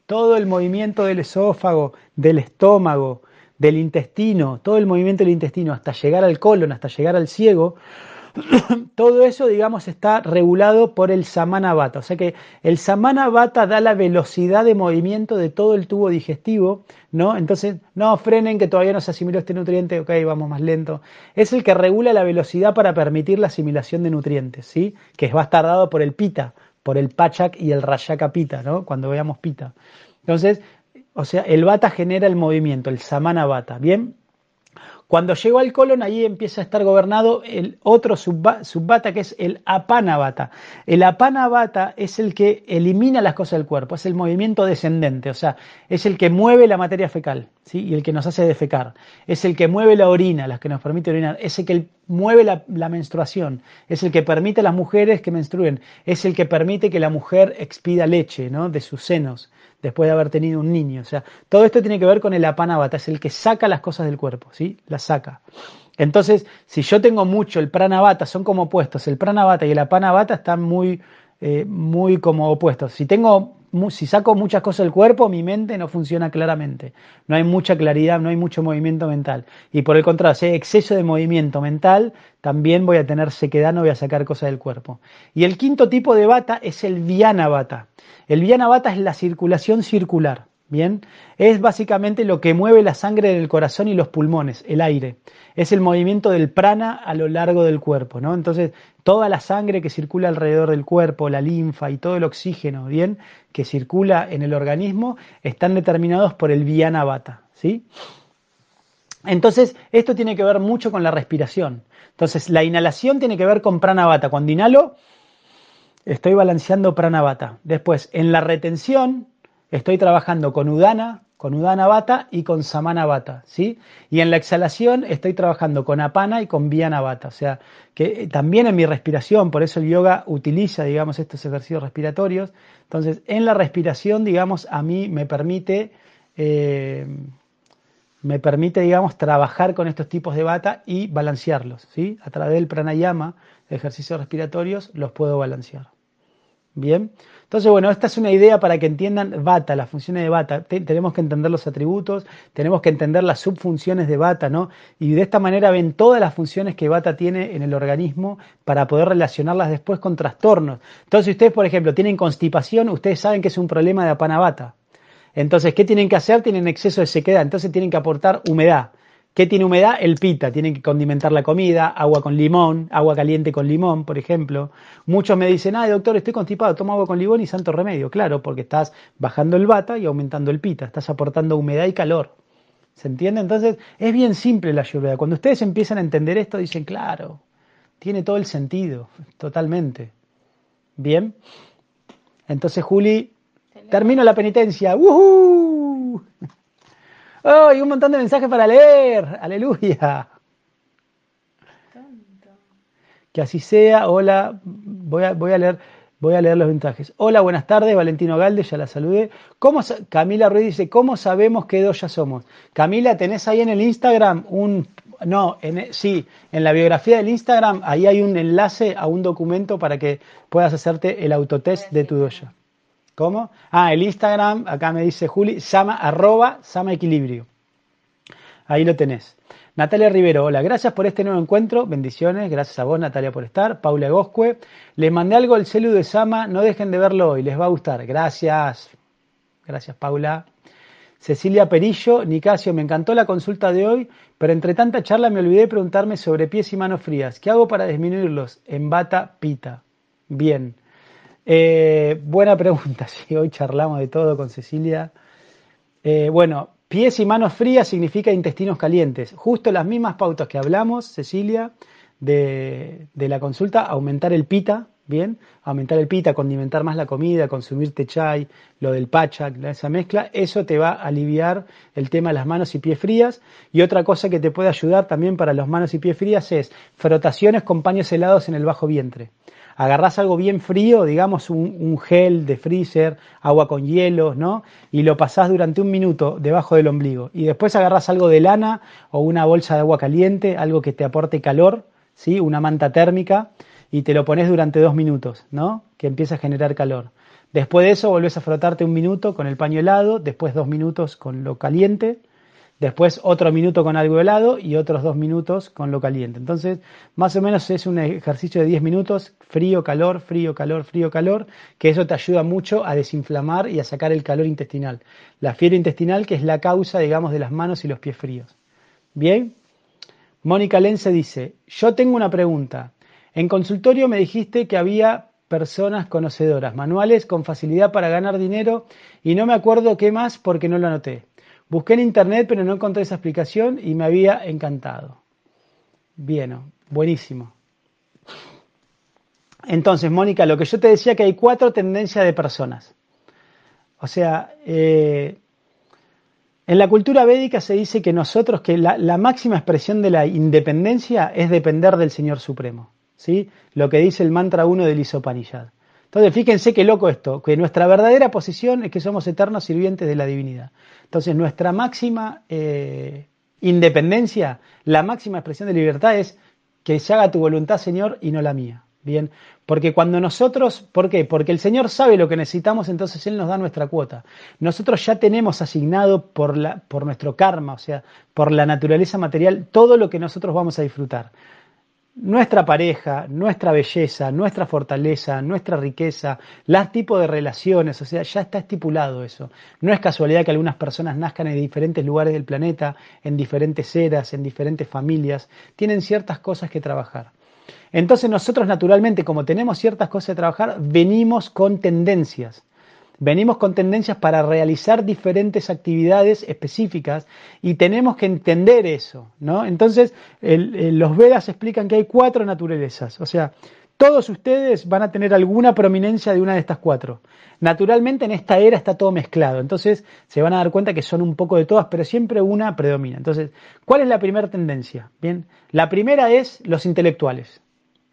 todo el movimiento del esófago, del estómago, del intestino, todo el movimiento del intestino hasta llegar al colon, hasta llegar al ciego, todo eso, digamos, está regulado por el samana bata. O sea que el samana bata da la velocidad de movimiento de todo el tubo digestivo, ¿no? Entonces, no frenen que todavía no se asimiló este nutriente, ok, vamos más lento. Es el que regula la velocidad para permitir la asimilación de nutrientes, ¿sí? Que va a estar dado por el pita, por el pachak y el rayaka pita, ¿no? Cuando veamos pita. Entonces, o sea, el bata genera el movimiento, el samana bata, ¿bien? Cuando llegó al colon, ahí empieza a estar gobernado el otro subbata que es el apanabata. El apanabata es el que elimina las cosas del cuerpo, es el movimiento descendente, o sea, es el que mueve la materia fecal ¿sí? y el que nos hace defecar. Es el que mueve la orina, las que nos permite orinar. Es el que mueve la, la menstruación. Es el que permite a las mujeres que menstruen. Es el que permite que la mujer expida leche ¿no? de sus senos después de haber tenido un niño. O sea, todo esto tiene que ver con el apanavata, es el que saca las cosas del cuerpo, ¿sí? Las saca. Entonces, si yo tengo mucho el pranavata, son como opuestos. El pranavata y el apanavata están muy, eh, muy como opuestos. Si tengo si saco muchas cosas del cuerpo, mi mente no funciona claramente. No hay mucha claridad, no hay mucho movimiento mental. Y por el contrario, si hay exceso de movimiento mental, también voy a tener sequedad, no voy a sacar cosas del cuerpo. Y el quinto tipo de bata es el viana bata. El viana bata es la circulación circular. Bien, es básicamente lo que mueve la sangre del corazón y los pulmones, el aire. Es el movimiento del prana a lo largo del cuerpo, ¿no? Entonces, toda la sangre que circula alrededor del cuerpo, la linfa y todo el oxígeno, bien, que circula en el organismo, están determinados por el Viana Vata, ¿sí? Entonces, esto tiene que ver mucho con la respiración. Entonces, la inhalación tiene que ver con pranavata. Cuando inhalo, estoy balanceando pranavata. Después, en la retención, estoy trabajando con udana, con Udana Bata y con Samana Bata, ¿sí? Y en la exhalación estoy trabajando con Apana y con Viana Bata, o sea, que también en mi respiración, por eso el yoga utiliza, digamos, estos ejercicios respiratorios. Entonces, en la respiración, digamos, a mí me permite, eh, me permite, digamos, trabajar con estos tipos de bata y balancearlos, ¿sí? A través del pranayama, de ejercicios respiratorios, los puedo balancear. Bien. Entonces, bueno, esta es una idea para que entiendan Bata, las funciones de Bata. tenemos que entender los atributos, tenemos que entender las subfunciones de Bata, ¿no? Y de esta manera ven todas las funciones que Bata tiene en el organismo para poder relacionarlas después con trastornos. Entonces, ustedes, por ejemplo, tienen constipación, ustedes saben que es un problema de apanabata. Entonces, ¿qué tienen que hacer? Tienen exceso de sequedad, entonces tienen que aportar humedad. ¿Qué tiene humedad? El pita. Tienen que condimentar la comida, agua con limón, agua caliente con limón, por ejemplo. Muchos me dicen, ay doctor, estoy constipado, tomo agua con limón y santo remedio. Claro, porque estás bajando el bata y aumentando el pita, estás aportando humedad y calor. ¿Se entiende? Entonces, es bien simple la lluvia. Cuando ustedes empiezan a entender esto, dicen, claro, tiene todo el sentido, totalmente. Bien. Entonces, Juli, termino la penitencia. ¡Woohoo! ¡Oh! un montón de mensajes para leer. Aleluya. Que así sea. Hola. Voy a, leer. Voy a leer los mensajes. Hola, buenas tardes, Valentino Galde, ya la saludé. ¿Cómo, Camila Ruiz dice, ¿cómo sabemos qué dos ya somos? Camila, ¿tenés ahí en el Instagram un... No, en, sí, en la biografía del Instagram, ahí hay un enlace a un documento para que puedas hacerte el autotest de tu doya. ¿Cómo? Ah, el Instagram, acá me dice Juli, sama, arroba, sama equilibrio. Ahí lo tenés. Natalia Rivero, hola, gracias por este nuevo encuentro, bendiciones, gracias a vos Natalia por estar. Paula Goscue, les mandé algo al celu de Sama, no dejen de verlo hoy, les va a gustar. Gracias, gracias Paula. Cecilia Perillo, Nicasio, me encantó la consulta de hoy, pero entre tanta charla me olvidé de preguntarme sobre pies y manos frías. ¿Qué hago para disminuirlos? En bata pita. Bien. Eh, buena pregunta, sí, hoy charlamos de todo con Cecilia. Eh, bueno, pies y manos frías significa intestinos calientes. Justo las mismas pautas que hablamos, Cecilia, de, la consulta, aumentar el pita, bien, aumentar el pita, condimentar más la comida, consumirte chai, lo del pachak, esa mezcla, eso te va a aliviar el tema de las manos y pies frías. Y otra cosa que te puede ayudar también para las manos y pies frías es frotaciones con paños helados en el bajo vientre agarrás algo bien frío, digamos un, gel de freezer, agua con hielos, ¿no? Y lo pasás durante un minuto debajo del ombligo. Y después agarrás algo de lana o una bolsa de agua caliente, algo que te aporte calor, ¿sí? Una manta térmica, y te lo pones durante dos minutos, ¿no? Que empieza a generar calor. Después de eso volvés a frotarte un minuto con el paño helado, después dos minutos con lo caliente, después otro minuto con algo helado y otros dos minutos con lo caliente. Entonces, más o menos es un ejercicio de 10 minutos, frío, calor, frío, calor, frío, calor, que eso te ayuda mucho a desinflamar y a sacar el calor intestinal. La fiebre intestinal que es la causa, digamos, de las manos y los pies fríos. Bien. Mónica Lense dice, yo tengo una pregunta. En consultorio me dijiste que había personas conocedoras, manuales con facilidad para ganar dinero y no me acuerdo qué más porque no lo anoté. Busqué en internet, pero no encontré esa explicación y me había encantado. Bien, buenísimo. Entonces, Mónica, lo que yo te decía que hay cuatro tendencias de personas. O sea, eh, en la cultura védica se dice que nosotros, que la, máxima expresión de la independencia es depender del Señor Supremo. ¿sí? Lo que dice el mantra 1 del Isopanillad. Entonces, fíjense qué loco esto, que nuestra verdadera posición es que somos eternos sirvientes de la divinidad. Entonces, nuestra máxima eh, independencia, la máxima expresión de libertad es que se haga tu voluntad, Señor, y no la mía. Bien, porque cuando nosotros, ¿por qué? Porque el Señor sabe lo que necesitamos, entonces Él nos da nuestra cuota. Nosotros ya tenemos asignado por, la, por nuestro karma, o sea, por la naturaleza material, todo lo que nosotros vamos a disfrutar nuestra pareja, nuestra belleza, nuestra fortaleza, nuestra riqueza, los tipos de relaciones, o sea, ya está estipulado eso. No es casualidad que algunas personas nazcan en diferentes lugares del planeta, en diferentes eras, en diferentes familias, tienen ciertas cosas que trabajar. Entonces nosotros naturalmente, como tenemos ciertas cosas que trabajar, venimos con tendencias. Venimos con tendencias para realizar diferentes actividades específicas y tenemos que entender eso, ¿no? Entonces, los Vedas explican que hay cuatro naturalezas, o sea, Todos ustedes van a tener alguna prominencia de una de estas cuatro. Naturalmente en esta era está todo mezclado, entonces se van a dar cuenta que son un poco de todas, pero siempre una predomina. Entonces, ¿cuál es la primera tendencia? Bien, la primera es los intelectuales.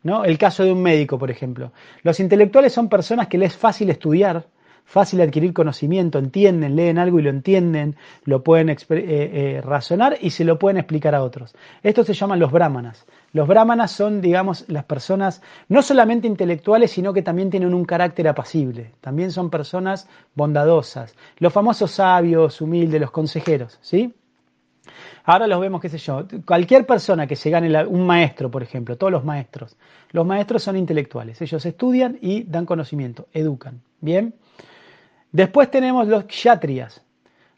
¿no? El caso de un médico, por ejemplo. Los intelectuales son personas que les es fácil estudiar, fácil adquirir conocimiento, entienden, leen algo y lo entienden, lo pueden eh, eh, razonar y se lo pueden explicar a otros. Estos se llaman los brahmanas. Los brahmanas son, digamos, las personas no solamente intelectuales, sino que también tienen un carácter apacible. También son personas bondadosas. Los famosos sabios, humildes, los consejeros, ¿sí? Ahora los vemos, qué sé yo, cualquier persona que se gane, un maestro, por ejemplo, todos los maestros, los maestros son intelectuales, ellos estudian y dan conocimiento, educan, ¿bien? Después tenemos los kshatriyas.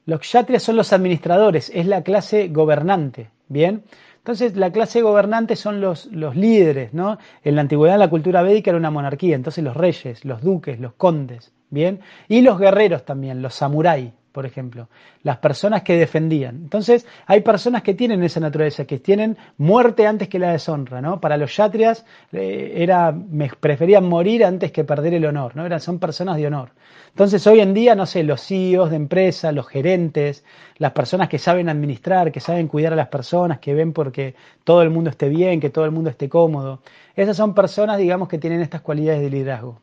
Los kshatriyas son los administradores, es la clase gobernante, ¿bien? Entonces, la clase gobernante son los, los líderes, ¿no? En la antigüedad, la cultura védica era una monarquía, entonces los reyes, los duques, los condes, ¿bien? Y los guerreros también, los samuráis, por ejemplo, las personas que defendían. Entonces, hay personas que tienen esa naturaleza, que tienen muerte antes que la deshonra, ¿no? Para los yatrias eh, era, me preferían morir antes que perder el honor, ¿no? Eran, son personas de honor. Entonces, hoy en día, no sé, los CEOs de empresas, los gerentes, las personas que saben administrar, que saben cuidar a las personas, que ven porque todo el mundo esté bien, que todo el mundo esté cómodo, esas son personas, digamos, que tienen estas cualidades de liderazgo.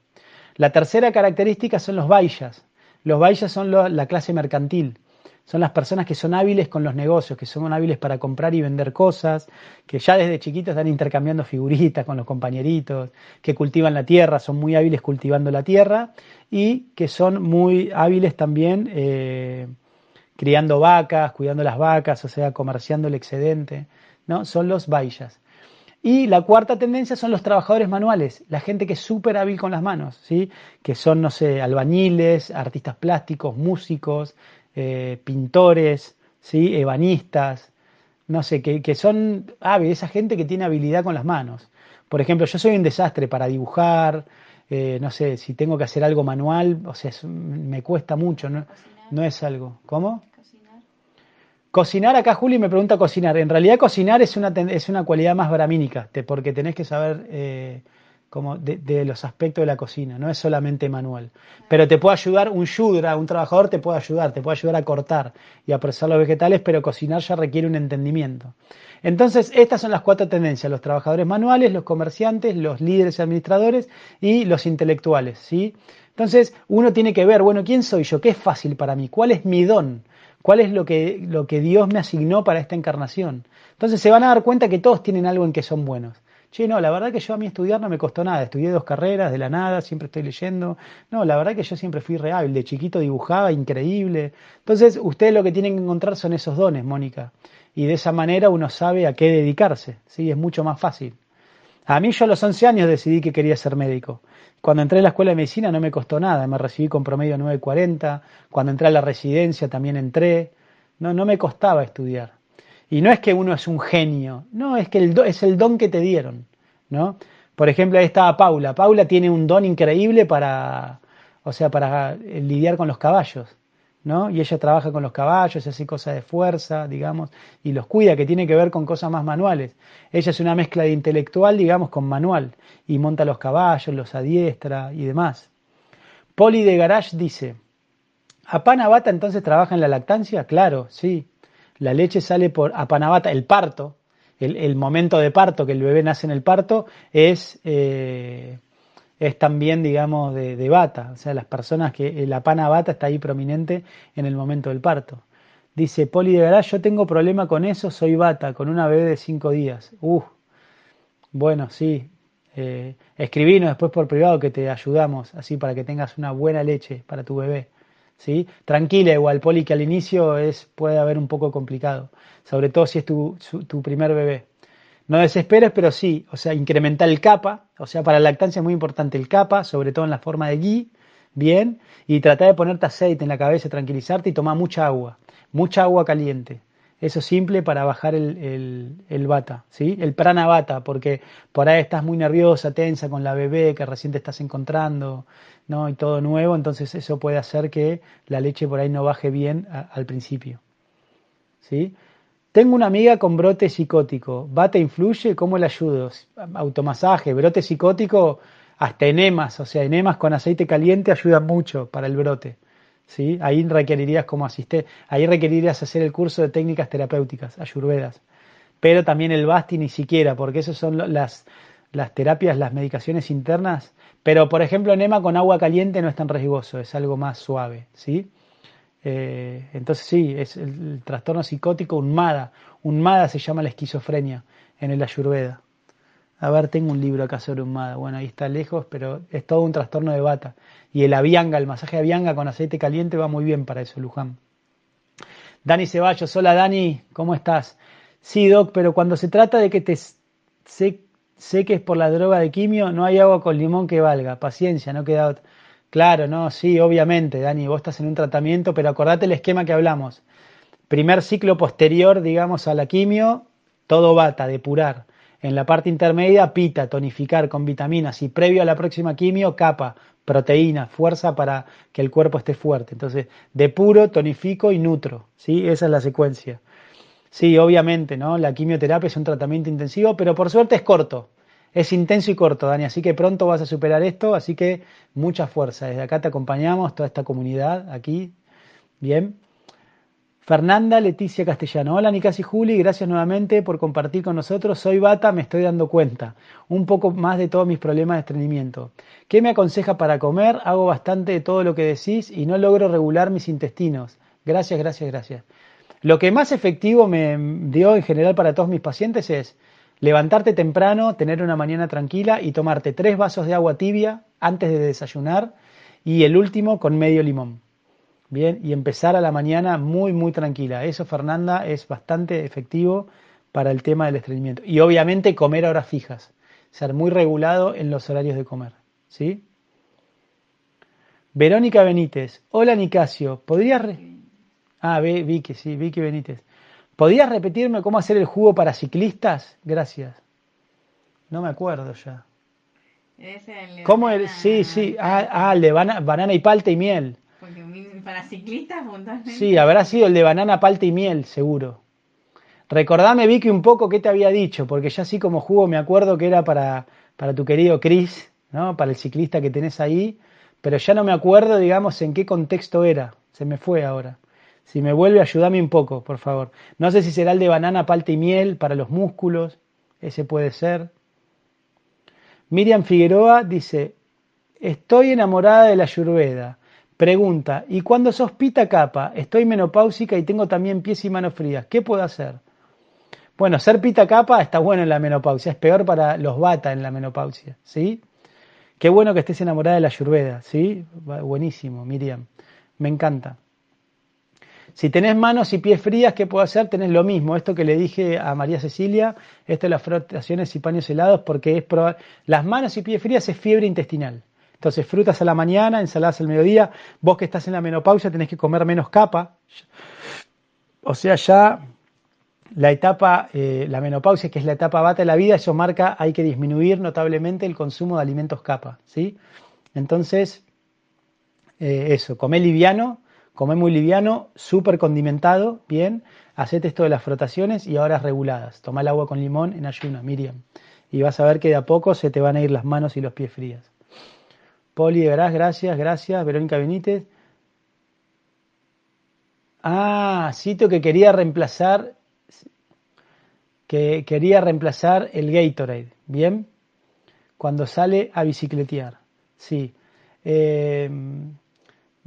La tercera característica son los vaishas, los Baishas son la clase mercantil, son las personas que son hábiles con los negocios, que son hábiles para comprar y vender cosas, que ya desde chiquitos están intercambiando figuritas con los compañeritos, que cultivan la tierra, son muy hábiles cultivando la tierra y que son muy hábiles también eh, criando vacas, cuidando las vacas, o sea, comerciando el excedente, ¿no? Son los Baishas. Y la cuarta tendencia son los trabajadores manuales, la gente que es súper hábil con las manos, ¿sí? que son, no sé, albañiles, artistas plásticos, músicos, eh, pintores, ¿sí? ebanistas, no sé, que, que son hábiles, esa gente que tiene habilidad con las manos. Por ejemplo, yo soy un desastre para dibujar, eh, no sé, si tengo que hacer algo manual, o sea, me cuesta mucho, ¿no? no es algo. ¿Cómo? Cocinar, acá Juli me pregunta cocinar. En realidad cocinar es una, es una cualidad más bramínica, porque tenés que saber eh, como de, los aspectos de la cocina, no es solamente manual. Pero te puede ayudar un yudra, un trabajador te puede ayudar, te puede ayudar a cortar y a procesar los vegetales, pero cocinar ya requiere un entendimiento. Entonces, estas son las cuatro tendencias, los trabajadores manuales, los comerciantes, los líderes y administradores y los intelectuales, ¿sí? Entonces, uno tiene que ver, bueno, ¿quién soy yo? ¿Qué es fácil para mí? ¿Cuál es mi don? Cuál es lo que, lo que Dios me asignó para esta encarnación. Entonces se van a dar cuenta que todos tienen algo en que son buenos. Che, no, la verdad que yo a mí estudiar no me costó nada. Estudié dos carreras de la nada, siempre estoy leyendo. No, la verdad que yo siempre fui real. De chiquito dibujaba, increíble. Entonces, ustedes lo que tienen que encontrar son esos dones, Mónica. Y de esa manera uno sabe a qué dedicarse. ¿sí? Es mucho más fácil. A mí yo a los 11 años decidí que quería ser médico. Cuando entré a la escuela de medicina no me costó nada, me recibí con promedio 9.40, cuando entré a la residencia también entré, no, no me costaba estudiar. Y no es que uno es un genio, no, es que el es el don que te dieron, ¿no? Por ejemplo, ahí estaba Paula. Paula tiene un don increíble para, o sea, para lidiar con los caballos. ¿No? Y ella trabaja con los caballos, hace cosas de fuerza, digamos, y los cuida, que tiene que ver con cosas más manuales. Ella es una mezcla de intelectual, digamos, con manual, y monta los caballos, los adiestra y demás. Poli de Garage dice, ¿Apanabata entonces trabaja en la lactancia? Claro, sí. La leche sale por Apanabata, el parto, el, momento de parto, que el bebé nace en el parto, es... Eh, es también, digamos, de, bata. O sea, las personas que la pana bata está ahí prominente en el momento del parto. Dice Poli de verdad, yo tengo problema con eso, soy bata, con una bebé de cinco días. Uh, bueno, sí. Eh, escribinos después por privado que te ayudamos, así para que tengas una buena leche para tu bebé. ¿sí? Tranquila igual, Poli, que al inicio es, puede haber un poco complicado, sobre todo si es tu, tu primer bebé. No desesperes, pero sí, o sea, incrementar el capa, o sea, para la lactancia es muy importante el capa, sobre todo en la forma de gui, bien, y tratar de ponerte aceite en la cabeza, tranquilizarte y tomar mucha agua, mucha agua caliente. Eso simple para bajar el, el, el bata, ¿sí? El prana bata, porque por ahí estás muy nerviosa, tensa con la bebé que recién te estás encontrando, ¿no? Y todo nuevo, entonces eso puede hacer que la leche por ahí no baje bien al principio, ¿sí? Tengo una amiga con brote psicótico. ¿Bata influye? ¿Cómo le ayudo? Automasaje, brote psicótico, hasta enemas, o sea, enemas con aceite caliente ayudan mucho para el brote. ¿sí? Ahí requerirías como asistente, ahí requerirías hacer el curso de técnicas terapéuticas, ayurvedas. Pero también el basti ni siquiera, porque esas son las, las terapias, las medicaciones internas. Pero, por ejemplo, enema con agua caliente no es tan riesgoso, es algo más suave, ¿sí? Eh, entonces sí, es el, trastorno psicótico Unmada. Unmada se llama la esquizofrenia en el Ayurveda. A ver, tengo un libro acá sobre Unmada. Bueno, ahí está lejos, pero es todo un trastorno de bata. Y el avianga, el masaje avianga con aceite caliente va muy bien para eso, Luján. Dani Ceballos, hola Dani, ¿cómo estás? Sí, Doc, pero cuando se trata de que te seques por la droga de quimio, no hay agua con limón que valga. Paciencia, no queda otra. Claro, no, sí, obviamente, Dani, vos estás en un tratamiento, pero acordate el esquema que hablamos. Primer ciclo posterior, digamos, a la quimio, todo bata, depurar. En la parte intermedia, pita, tonificar con vitaminas. Y previo a la próxima quimio, capa, proteína, fuerza para que el cuerpo esté fuerte. Entonces, depuro, tonifico y nutro. ¿sí? Esa es la secuencia. Sí, obviamente, ¿no? La quimioterapia es un tratamiento intensivo, pero por suerte es corto. Es intenso y corto, Dani, así que pronto vas a superar esto, así que mucha fuerza. Desde acá te acompañamos, toda esta comunidad aquí. Bien. Fernanda Leticia Castellano. Hola Nicasi Juli, gracias nuevamente por compartir con nosotros. Soy Bata, me estoy dando cuenta un poco más de todos mis problemas de estreñimiento. ¿Qué me aconseja para comer? Hago bastante de todo lo que decís y no logro regular mis intestinos. Gracias, gracias, gracias. Lo que más efectivo me dio en general para todos mis pacientes es Levantarte temprano, tener una mañana tranquila y tomarte tres vasos de agua tibia antes de desayunar y el último con medio limón. Bien, y empezar a la mañana muy, muy tranquila. Eso, Fernanda, es bastante efectivo para el tema del estreñimiento. Y obviamente comer a horas fijas, ser muy regulado en los horarios de comer. ¿Sí? Verónica Benítez. Hola Nicasio, ¿podrías... Ah, Vicky, sí, Vicky Benítez. ¿Podrías repetirme cómo hacer el jugo para ciclistas? Gracias. No me acuerdo ya. el ¿Cómo el? Sí, sí. Ah, ah, el de banana, y palta y miel. Porque para ciclistas puntualmente. Sí, habrá sido el de banana, palta y miel, seguro. Recordame, Vicky, un poco qué te había dicho, porque ya así como jugo me acuerdo que era para, para tu querido Chris, ¿no? Para el ciclista que tenés ahí, pero ya no me acuerdo, digamos, en qué contexto era. Se me fue ahora. Si me vuelve, ayúdame un poco, por favor. No sé si será el de banana, palta y miel para los músculos. Ese puede ser. Miriam Figueroa dice, estoy enamorada de la Yurveda. Pregunta, ¿y cuando sos pita capa? Estoy menopáusica y tengo también pies y manos frías. ¿Qué puedo hacer? Bueno, ser pita capa está bueno en la menopausia, es peor para los bata en la menopausia, ¿sí? Qué bueno que estés enamorada de la Yurveda, ¿sí? Buenísimo, Miriam. Me encanta. Si tenés manos y pies frías, ¿qué puedo hacer? Tenés lo mismo, esto que le dije a María Cecilia, esto de las frotaciones y paños helados, porque es las manos y pies frías es fiebre intestinal. Entonces, frutas a la mañana, ensaladas al mediodía. Vos que estás en la menopausia tenés que comer menos capa. O sea, ya la etapa, eh, la menopausia, que es la etapa bata de la vida, eso marca, hay que disminuir notablemente el consumo de alimentos capa. ¿sí? Entonces, eh, eso, comer liviano, Come muy liviano, súper condimentado, bien. Hacete esto de las frotaciones y horas reguladas. Toma el agua con limón en ayuno, Miriam. Y vas a ver que de a poco se te van a ir las manos y los pies frías. Poli, verás, gracias, gracias. Verónica Benítez. Ah, cito que quería reemplazar que quería reemplazar el Gatorade, ¿bien? Cuando sale a bicicletear, sí. Eh,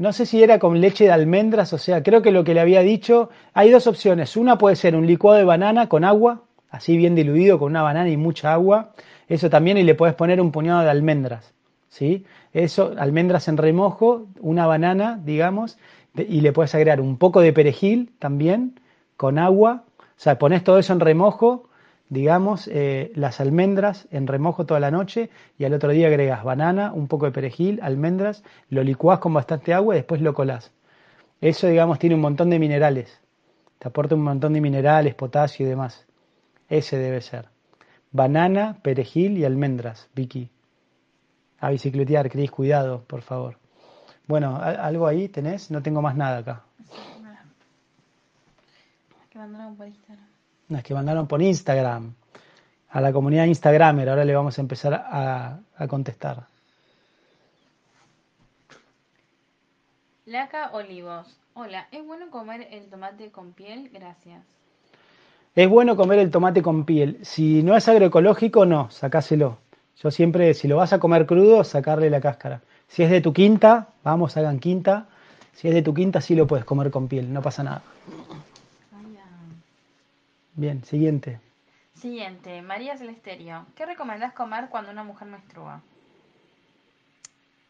no sé si era con leche de almendras, o sea, creo que lo que le había dicho, hay dos opciones. Una puede ser un licuado de banana con agua, así bien diluido con una banana y mucha agua. Eso también y le puedes poner un puñado de almendras, ¿sí? Eso, almendras en remojo, una banana, digamos, y le puedes agregar un poco de perejil también con agua. O sea, pones todo eso en remojo digamos, eh, las almendras en remojo toda la noche y al otro día agregas banana, un poco de perejil, almendras, lo licuás con bastante agua y después lo colás. Eso, digamos, tiene un montón de minerales. Te aporta un montón de minerales, potasio y demás. Ese debe ser. Banana, perejil y almendras, Vicky. A bicicletear, Cris, cuidado, por favor. Bueno, ¿algo ahí tenés? No tengo más nada acá. Instagram. Las que mandaron por Instagram. A la comunidad Instagramer. Ahora le vamos a empezar a, a contestar. Laca Olivos. Hola, ¿es bueno comer el tomate con piel? Gracias. Es bueno comer el tomate con piel. Si no es agroecológico, no, sacáselo. Yo siempre, si lo vas a comer crudo, sacarle la cáscara. Si es de tu quinta, vamos, hagan quinta. Si es de tu quinta, sí lo puedes comer con piel, no pasa nada. Bien, siguiente. Siguiente, María Celesterio. ¿Qué recomendás comer cuando una mujer menstrua?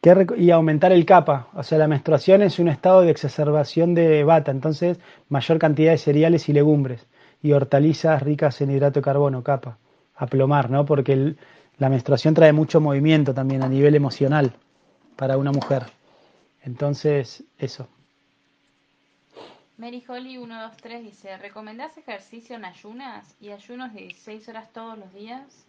¿Qué reco- y aumentar el capa. O sea, la menstruación es un estado de exacerbación de bata, entonces mayor cantidad de cereales y legumbres. Y hortalizas ricas en hidrato de carbono, capa. Aplomar, ¿no? Porque el- la menstruación trae mucho movimiento también a nivel emocional para una mujer. Entonces, eso. Mary Holly 123 dice, ¿recomendás ejercicio en ayunas y ayunos de 16 horas todos los días?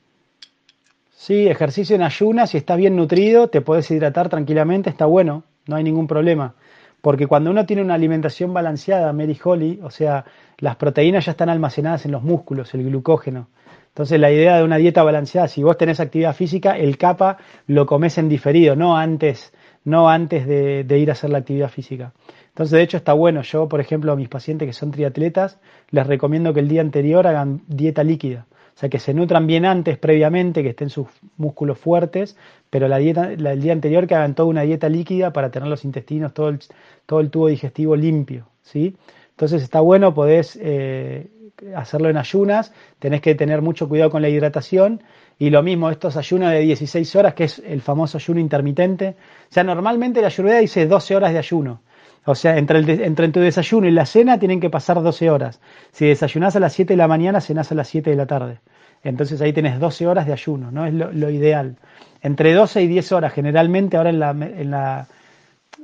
Sí, ejercicio en ayunas, si estás bien nutrido, te puedes hidratar tranquilamente, está bueno, no hay ningún problema. Porque cuando uno tiene una alimentación balanceada, Mary Holly, o sea, las proteínas ya están almacenadas en los músculos, el glucógeno. Entonces la idea de una dieta balanceada, si vos tenés actividad física, el capa lo comes en diferido, no antes, no antes de, ir a hacer la actividad física. Entonces, de hecho, está bueno. Yo, por ejemplo, a mis pacientes que son triatletas, les recomiendo que el día anterior hagan dieta líquida. O sea, que se nutran bien antes, previamente, que estén sus músculos fuertes, pero el día anterior que hagan toda una dieta líquida para tener los intestinos, todo el, todo el tubo digestivo limpio, ¿sí? Entonces está bueno, podés eh, hacerlo en ayunas, tenés que tener mucho cuidado con la hidratación, y lo mismo, estos ayunos de 16 horas, que es el famoso ayuno intermitente. O sea, normalmente la ayurveda dice 12 horas de ayuno. O sea, entre, entre tu desayuno y la cena tienen que pasar 12 horas. Si desayunás a las 7 de la mañana, cenás a las 7 de la tarde. Entonces ahí tenés 12 horas de ayuno, ¿no? Es lo, lo ideal. Entre 12 y 10 horas, generalmente ahora en la, en la,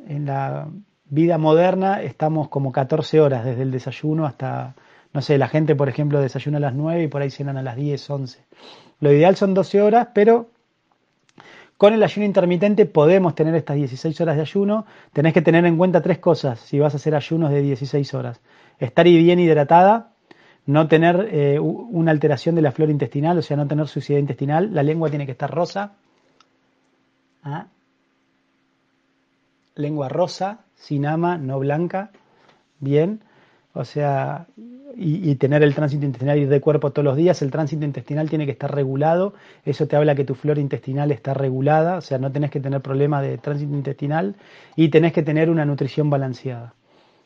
en la vida moderna estamos como 14 horas desde el desayuno hasta, no sé, la gente, por ejemplo, desayuna a las 9 y por ahí cenan a las 10, 11. Lo ideal son 12 horas, pero con el ayuno intermitente podemos tener estas 16 horas de ayuno. Tenés que tener en cuenta tres cosas si vas a hacer ayunos de 16 horas. Estar bien hidratada, no tener eh, una alteración de la flora intestinal, o sea, no tener suciedad intestinal. La lengua tiene que estar rosa. ¿Ah? Lengua rosa, sin ama, no blanca. Bien. O sea, y, y tener el tránsito intestinal ir de cuerpo todos los días. El tránsito intestinal tiene que estar regulado. Eso te habla que tu flora intestinal está regulada. O sea, no tenés que tener problemas de tránsito intestinal. Y tenés que tener una nutrición balanceada.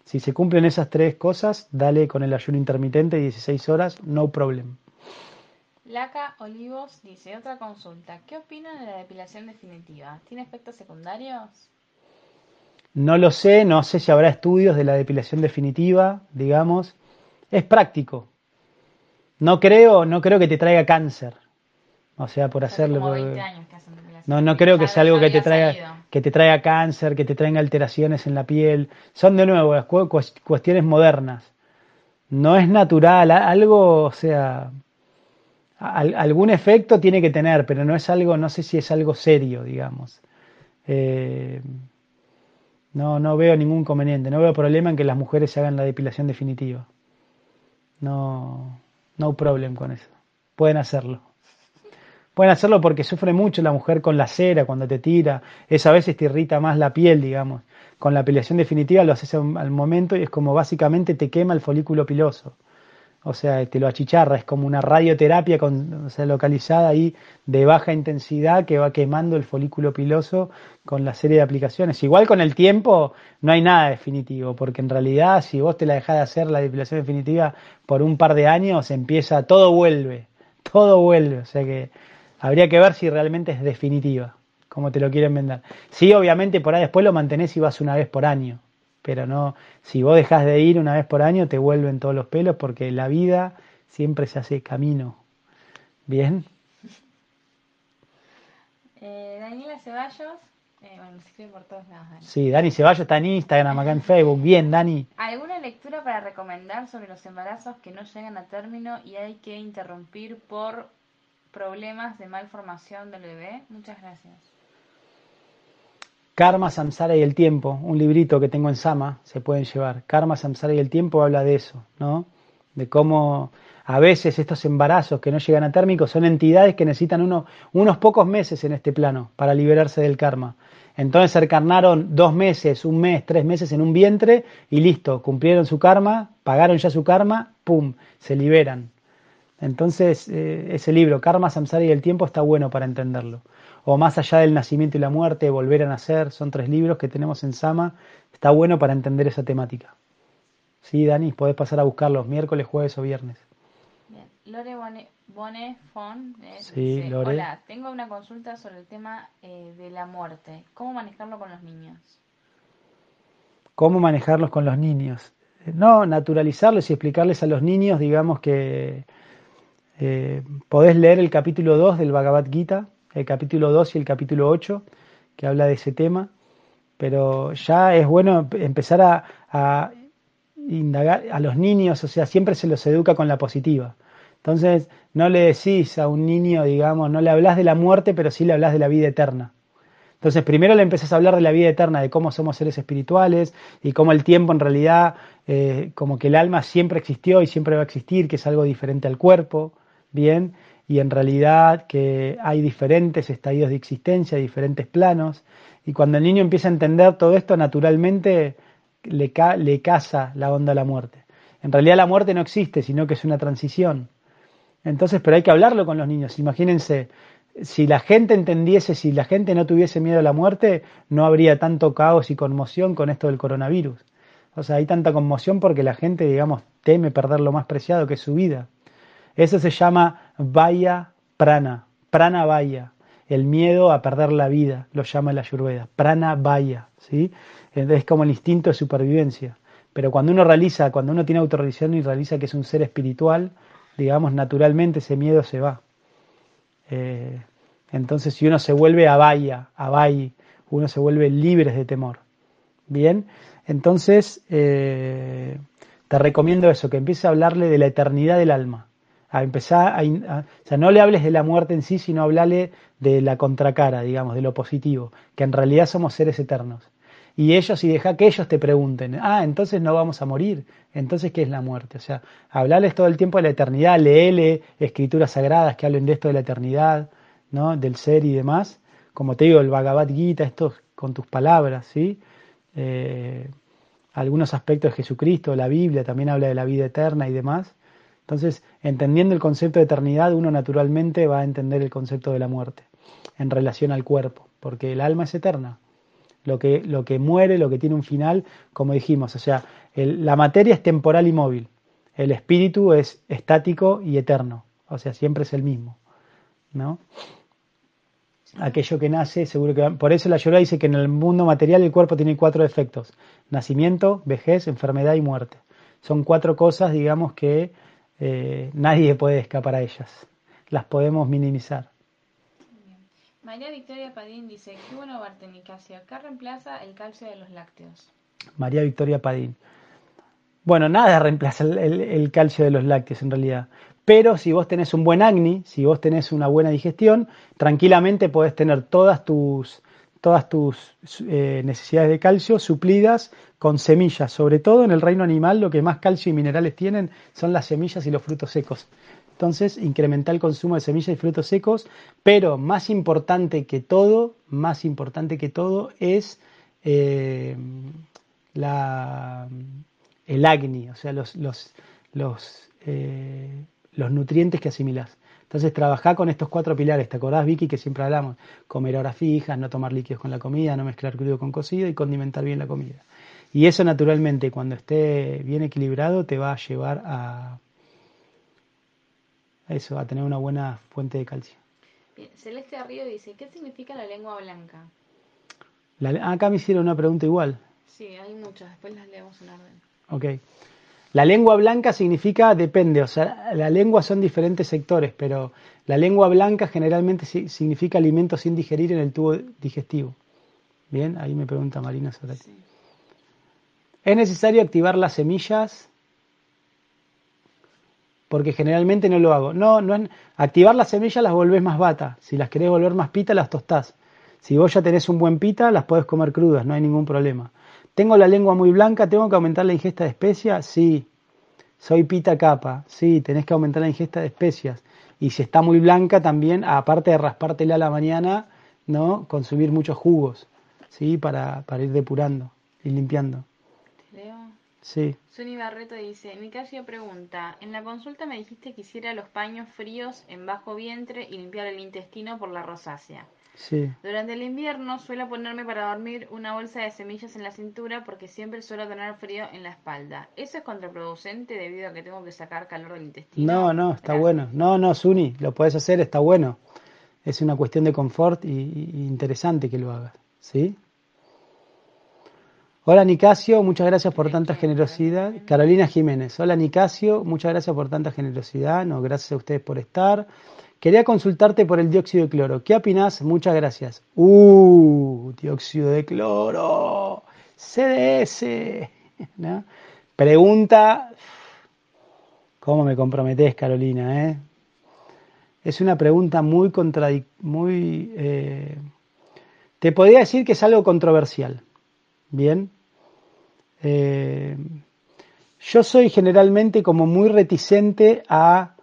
Si se cumplen esas tres cosas, dale con el ayuno intermitente 16 horas, no problem. Laca Olivos dice, otra consulta. ¿Qué opinan de la depilación definitiva? ¿Tiene efectos secundarios? No lo sé, no sé si habrá estudios de la depilación definitiva, digamos. Es práctico. No creo, no creo que te traiga cáncer. O sea, por Hace hacerlo. por- 20 años que hacen depilación. No, no creo que sea algo que te traiga, salido. que te traiga cáncer, que te traiga alteraciones en la piel. Son de nuevo las cu- cues- cuestiones modernas. No es natural, algo, o sea, al- algún efecto tiene que tener, pero no es algo, no sé si es algo serio, digamos. Eh, no, no veo ningún inconveniente, no veo problema en que las mujeres se hagan la depilación definitiva. No, no problem con eso. Pueden hacerlo. Pueden hacerlo porque sufre mucho la mujer con la cera cuando te tira. Eso a veces te irrita más la piel, digamos. Con la depilación definitiva lo haces al momento y es como básicamente te quema el folículo piloso. O sea, te lo achicharra, es como una radioterapia con, o sea, localizada ahí de baja intensidad que va quemando el folículo piloso con la serie de aplicaciones. Igual con el tiempo no hay nada definitivo, porque en realidad si vos te la dejás de hacer la depilación definitiva por un par de años, empieza, todo vuelve, todo vuelve. O sea que habría que ver si realmente es definitiva, como te lo quieren vender. Sí, obviamente por ahí después lo mantenés y vas una vez por año, pero no, si vos dejás de ir una vez por año te vuelven todos los pelos porque la vida siempre se hace camino. Bien, Eh, Daniela Ceballos, eh, bueno, nos escribe por todos lados. Dani. sí, Dani Ceballos está en Instagram, acá en Facebook. Bien, Dani. ¿Alguna lectura para recomendar sobre los embarazos que no llegan a término y hay que interrumpir por problemas de malformación del bebé? Muchas gracias. Karma, Samsara y el tiempo, un librito que tengo en Sama, se pueden llevar. Karma, Samsara y el tiempo habla de eso, ¿no? de cómo a veces estos embarazos que no llegan a térmicos son entidades que necesitan unos pocos meses en este plano para liberarse del karma. Entonces se encarnaron dos meses, un mes, tres meses en un vientre y listo, cumplieron su karma, pagaron ya su karma, ¡pum!, se liberan. Entonces eh, ese libro, Karma, Samsara y el tiempo, está bueno para entenderlo. O Más allá del nacimiento y la muerte, Volver a nacer, son tres libros que tenemos en Sama, está bueno para entender esa temática. Sí, Dani, podés pasar a buscarlos miércoles, jueves o viernes. Lore Bonefon eh, sí, Hola, tengo una consulta sobre el tema eh, de la muerte. ¿Cómo manejarlo con los niños? ¿Cómo manejarlos con los niños? No, naturalizarlos y explicarles a los niños, digamos que eh, podés leer el capítulo 2 del Bhagavad Gita, el capítulo 2 y el capítulo 8, que habla de ese tema, pero ya es bueno empezar a, indagar a los niños, o sea, siempre se los educa con la positiva. Entonces, no le decís a un niño, digamos, no le hablas de la muerte, pero sí le hablas de la vida eterna. Entonces, primero le empezás a hablar de la vida eterna, de cómo somos seres espirituales y cómo el tiempo en realidad, eh, como que el alma siempre existió y siempre va a existir, que es algo diferente al cuerpo, ¿bien? Y en realidad que hay diferentes estadios de existencia, diferentes planos. Y cuando el niño empieza a entender todo esto, naturalmente le, le casa la onda a la muerte. En realidad la muerte no existe, sino que es una transición. Entonces, pero hay que hablarlo con los niños. Imagínense, si la gente entendiese, si la gente no tuviese miedo a la muerte, no habría tanto caos y conmoción con esto del coronavirus. O sea, hay tanta conmoción porque la gente, digamos, teme perder lo más preciado que es su vida. Eso se llama vaya prana, prana vaya, el miedo a perder la vida, lo llama la Ayurveda, prana vaya, ¿sí? Es como el instinto de supervivencia. Pero cuando uno realiza, cuando uno tiene autorreligión y realiza que es un ser espiritual, digamos, naturalmente ese miedo se va. Eh, entonces, si uno se vuelve a vaya, a vaya, uno se vuelve libre de temor. Bien, entonces eh, te recomiendo eso, que empieces a hablarle de la eternidad del alma. A empezar a, o sea, no le hables de la muerte en sí, sino hablarle de la contracara, digamos, de lo positivo, que en realidad somos seres eternos y ellos y deja que ellos te pregunten, ah, entonces no vamos a morir, entonces ¿qué es la muerte? O sea, hablarles todo el tiempo de la eternidad, leele escrituras sagradas que hablen de esto de la eternidad, ¿no? Del ser y demás. Como te digo, el Bhagavad Gita, esto con tus palabras, ¿sí? Eh, algunos aspectos de Jesucristo, la Biblia también habla de la vida eterna y demás. Entonces, entendiendo el concepto de eternidad, uno naturalmente va a entender el concepto de la muerte en relación al cuerpo, porque el alma es eterna lo que, lo que muere, lo que tiene un final, como dijimos, o sea, la materia es temporal y móvil, el espíritu es estático y eterno, o sea, siempre es el mismo, ¿no? Aquello que nace, seguro que... Por eso la llora dice que en el mundo material el cuerpo tiene cuatro efectos, nacimiento, vejez, enfermedad y muerte. Son cuatro cosas, digamos, que eh, nadie puede escapar a ellas, las podemos minimizar. María Victoria Padín dice, qué bueno Bartenicasio, ¿qué reemplaza el calcio de los lácteos? María Victoria Padín. Bueno, nada reemplaza el, calcio de los lácteos en realidad. Pero si vos tenés un buen acné, si vos tenés una buena digestión, tranquilamente podés tener todas tus, todas tus eh, necesidades de calcio suplidas con semillas. Sobre todo en el reino animal lo que más calcio y minerales tienen son las semillas y los frutos secos. Entonces, incrementar el consumo de semillas y frutos secos, pero más importante que todo, más importante que todo es eh, el agni, o sea, los, los, eh, nutrientes que asimilás. Entonces, trabajar con estos cuatro pilares. ¿Te acordás, Vicky, que siempre hablamos? Comer horas fijas, no tomar líquidos con la comida, no mezclar crudo con cocido y condimentar bien la comida. Y eso, naturalmente, cuando esté bien equilibrado, te va a llevar a, eso, a tener una buena fuente de calcio. Bien, Celeste Arrío dice, ¿qué significa la lengua blanca? acá me hicieron una pregunta igual. Sí, hay muchas, después las leemos en orden. Ok. La lengua blanca significa, depende, o sea, la lengua son diferentes sectores, pero la lengua blanca generalmente significa alimento sin digerir en el tubo digestivo. Bien, ahí me pregunta Marina sobre sí. ¿Es necesario activar las semillas porque generalmente no lo hago. No, no es, activar las semillas las volvés más bata. Si las querés volver más pita, las tostás. Si vos ya tenés un buen pita, las podés comer crudas, no hay ningún problema. ¿Tengo la lengua muy blanca? ¿Tengo que aumentar la ingesta de especias? Sí. soy pita capa, sí, tenés que aumentar la ingesta de especias. Y si está muy blanca también, aparte de raspártela a la mañana, ¿no? Consumir muchos jugos, ¿sí? Para, para ir depurando y limpiando. Leo. Sí. Suni Barreto dice, Nicasio pregunta, en la consulta me dijiste que hiciera los paños fríos en bajo vientre y limpiar el intestino por la rosácea. Sí. Durante el invierno suelo ponerme para dormir una bolsa de semillas en la cintura porque siempre suelo tener frío en la espalda. ¿Eso es contraproducente debido a que tengo que sacar calor del intestino? No, no, está bueno. No, no, Suni, lo puedes hacer, está bueno. Es una cuestión de confort y, y interesante que lo hagas, ¿sí? Hola Nicasio, muchas gracias por tanta generosidad. Carolina Jiménez, hola Nicasio, muchas gracias por tanta generosidad. No, gracias a ustedes por estar. Quería consultarte por el dióxido de cloro. ¿Qué opinás? Muchas gracias. Uh, dióxido de cloro. CDS. ¿no? Pregunta. ¿Cómo me comprometés, Carolina? Eh? Es una pregunta muy contradic muy. Eh, te podría decir que es algo controversial. Bien. Eh, yo soy generalmente como muy reticente a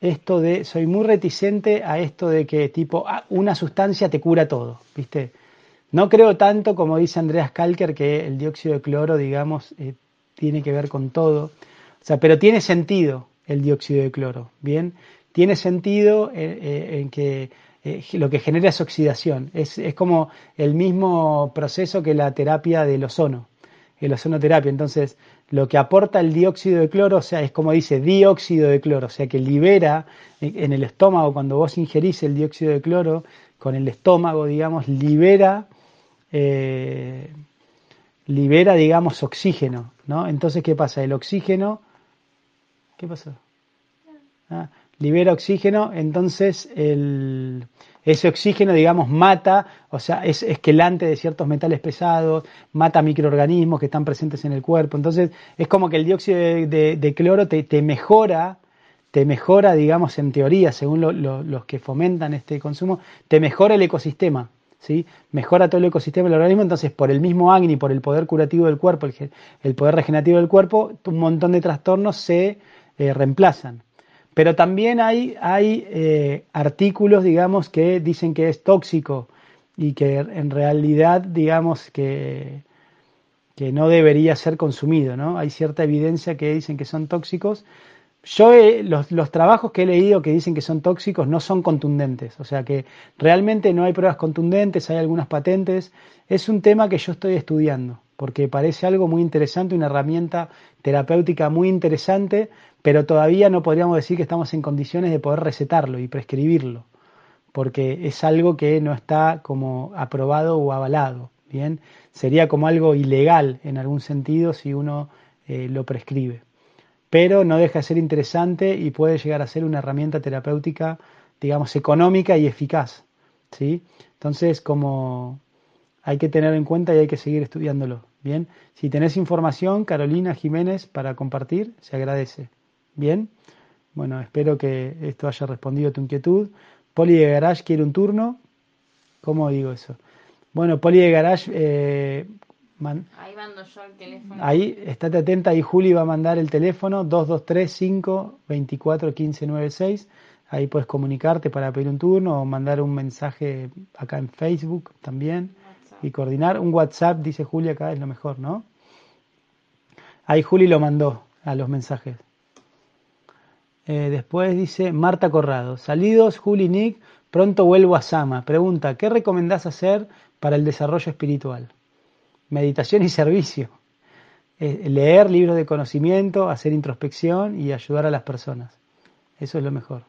esto de, soy muy reticente a esto de que tipo, ah, una sustancia te cura todo, ¿viste? No creo tanto como dice Andreas Kalker que el dióxido de cloro, digamos, eh, tiene que ver con todo. O sea, pero tiene sentido el dióxido de cloro, ¿bien? Tiene sentido eh, eh, en que lo que genera es oxidación. Es, es, como el mismo proceso que la terapia del ozono, el ozonoterapia. Entonces, lo que aporta el dióxido de cloro, o sea, es como dice dióxido de cloro, o sea, que libera en el estómago, cuando vos ingerís el dióxido de cloro, con el estómago, digamos, libera, eh, libera, digamos, oxígeno, ¿no? Entonces, ¿qué pasa? El oxígeno, ¿qué pasó? Ah, libera oxígeno, entonces el, ese oxígeno, digamos, mata, o sea, es esquelante de ciertos metales pesados, mata microorganismos que están presentes en el cuerpo. Entonces, es como que el dióxido de, cloro te, te, mejora, te mejora, digamos, en teoría, según lo, lo, los que fomentan este consumo, te mejora el ecosistema. ¿Sí? Mejora todo el ecosistema del organismo, entonces por el mismo Agni, por el poder curativo del cuerpo, el, el poder regenerativo del cuerpo, un montón de trastornos se eh, reemplazan. Pero también hay, hay eh, artículos, digamos, que dicen que es tóxico y que en realidad, digamos, que, que no debería ser consumido, ¿no? Hay cierta evidencia que dicen que son tóxicos. Yo he, los, los, trabajos que he leído que dicen que son tóxicos no son contundentes, o sea que realmente no hay pruebas contundentes, hay algunas patentes. Es un tema que yo estoy estudiando, porque parece algo muy interesante, una herramienta terapéutica muy interesante, pero todavía no podríamos decir que estamos en condiciones de poder recetarlo y prescribirlo, porque es algo que no está como aprobado o avalado. Bien, sería como algo ilegal en algún sentido si uno eh, lo prescribe, pero no deja de ser interesante y puede llegar a ser una herramienta terapéutica, digamos, económica y eficaz. ¿sí? Entonces, como hay que tener en cuenta y hay que seguir estudiándolo. Bien, si tenés información, Carolina Jiménez, para compartir, se agradece. Bien, bueno, espero que esto haya respondido a tu inquietud. Poli de Garage quiere un turno. ¿Cómo digo eso? Bueno, Poli de Garage. Eh, man... ahí mando yo el teléfono. Ahí, estate atenta, ahí Juli va a mandar el teléfono 2235-241596. Ahí puedes comunicarte para pedir un turno o mandar un mensaje acá en Facebook también WhatsApp. y coordinar. Un WhatsApp, dice Juli acá, es lo mejor, ¿no? Ahí Juli lo mandó a los mensajes. Eh, después dice Marta Corrado, salidos Juli Nick, pronto vuelvo a Sama. Pregunta, ¿qué recomendás hacer para el desarrollo espiritual? Meditación y servicio. Eh, leer libros de conocimiento, hacer introspección y ayudar a las personas. Eso es lo mejor.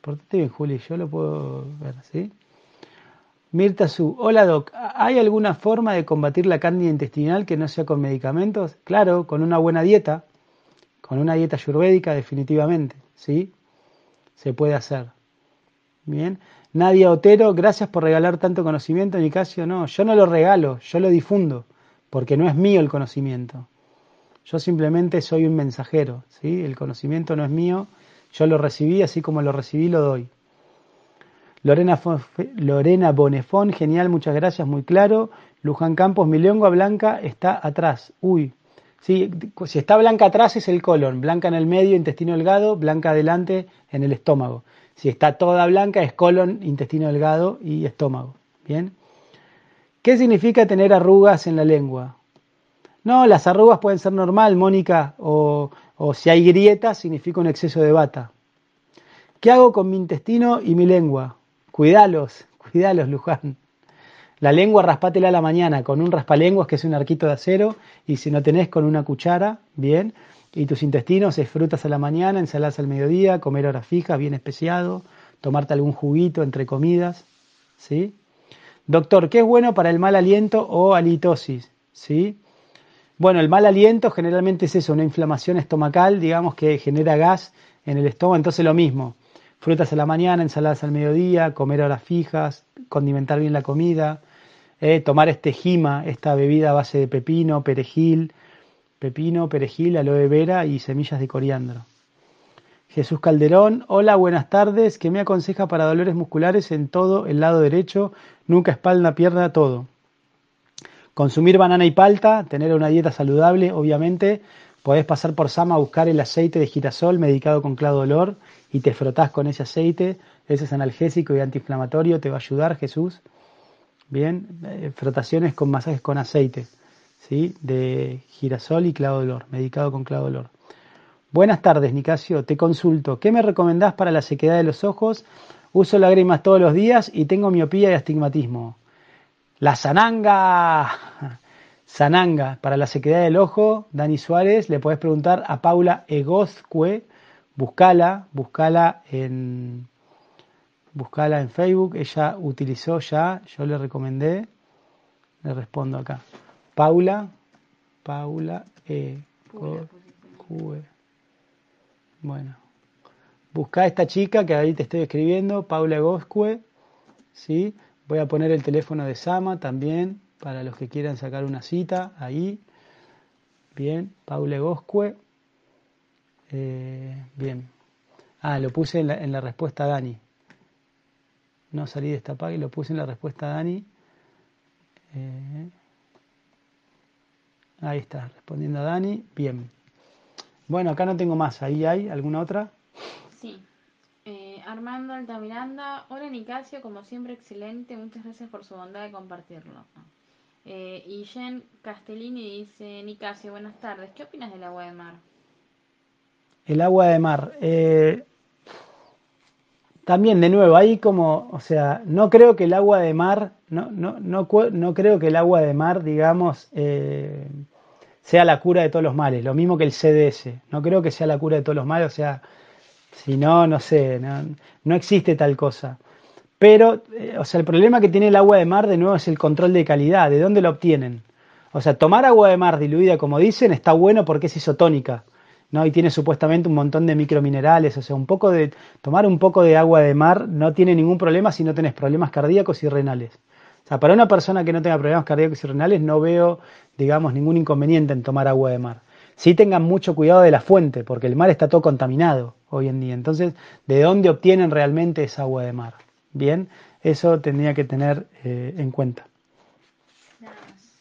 Portate bien, Juli, yo lo puedo ver, ¿sí? Mirta Su, hola Doc, ¿hay alguna forma de combatir la cándida intestinal que no sea con medicamentos? Claro, con una buena dieta, con una dieta ayurvédica definitivamente, ¿sí? Se puede hacer. Bien. Nadia Otero, gracias por regalar tanto conocimiento, Nicasio. No, yo no lo regalo, yo lo difundo, porque no es mío el conocimiento. Yo simplemente soy un mensajero, ¿sí? El conocimiento no es mío, yo lo recibí, así como lo recibí, lo doy. Lorena, Lorena Bonefón, genial, muchas gracias, muy claro. Luján Campos, mi lengua blanca está atrás. Uy, sí, si está blanca atrás es el colon, blanca en el medio, intestino delgado, blanca adelante en el estómago. Si está toda blanca es colon, intestino delgado y estómago. Bien. ¿Qué significa tener arrugas en la lengua? No, las arrugas pueden ser normal, Mónica, o, o si hay grietas significa un exceso de bata. ¿Qué hago con mi intestino y mi lengua? Cuidalos, cuidalos, Luján. La lengua raspátela a la mañana con un raspalenguas que es un arquito de acero y si no tenés con una cuchara, bien. Y tus intestinos es frutas a la mañana, ensaladas al mediodía, comer horas fijas, bien especiado, tomarte algún juguito entre comidas, ¿sí? Doctor, ¿qué es bueno para el mal aliento o halitosis? ¿Sí? Bueno, el mal aliento generalmente es eso, una inflamación estomacal, digamos que genera gas en el estómago, entonces lo mismo, frutas a la mañana, ensaladas al mediodía, comer horas fijas, condimentar bien la comida, eh, tomar este jima, esta bebida a base de pepino, perejil, pepino, perejil, aloe vera y semillas de coriandro. Jesús Calderón, hola, buenas tardes, ¿qué me aconseja para dolores musculares en todo el lado derecho, nunca espalda, pierna, todo? Consumir banana y palta, tener una dieta saludable, obviamente. Podés pasar por Sama a buscar el aceite de girasol medicado con clavo dolor y te frotás con ese aceite. Ese es analgésico y antiinflamatorio, te va a ayudar, Jesús. Bien, eh, frotaciones con masajes con aceite, ¿sí? De girasol y clavo dolor, medicado con clavo dolor. Buenas tardes, Nicasio. Te consulto. ¿Qué me recomendás para la sequedad de los ojos? Uso lágrimas todos los días y tengo miopía y astigmatismo. La Sananga. Sananga, para la sequedad del ojo, Dani Suárez, le podés preguntar a Paula Egozcue, buscala, buscala en, buscala en Facebook, ella utilizó ya, yo le recomendé, le respondo acá. Paula, Paula E. Bueno, busca a esta chica que ahí te estoy escribiendo, Paula Egozcue, ¿sí? Voy a poner el teléfono de Sama también para los que quieran sacar una cita ahí. Bien, Paule Goscue. Eh, bien. Ah, lo puse en la, respuesta a Dani. No salí de esta página y lo puse en la respuesta a Dani. Eh, ahí está, respondiendo a Dani. Bien. Bueno, acá no tengo más. ¿Ahí hay alguna otra? Sí. Armando Altamiranda. Hola Nicasio, como siempre excelente, muchas gracias por su bondad de compartirlo. Eh, y Jen Castellini dice, Nicasio, buenas tardes, ¿qué opinas del agua de mar? El agua de mar. Eh, también, de nuevo, ahí como, o sea, no creo que el agua de mar, no, no, no, no creo que el agua de mar, digamos, eh, sea la cura de todos los males, lo mismo que el CDS, no creo que sea la cura de todos los males, o sea, si no, no sé, no, existe tal cosa. Pero, eh, o sea, el problema que tiene el agua de mar de nuevo es el control de calidad, de dónde lo obtienen. O sea, tomar agua de mar diluida, como dicen, está bueno porque es isotónica, ¿no? Y tiene supuestamente un montón de microminerales, o sea, un poco de, tomar un poco de agua de mar no tiene ningún problema si no tenés problemas cardíacos y renales. O sea, para una persona que no tenga problemas cardíacos y renales no veo, digamos, ningún inconveniente en tomar agua de mar. Sí tengan mucho cuidado de la fuente, porque el mar está todo contaminado hoy en día. Entonces, ¿de dónde obtienen realmente esa agua de mar? Bien, eso tendría que tener eh, en cuenta.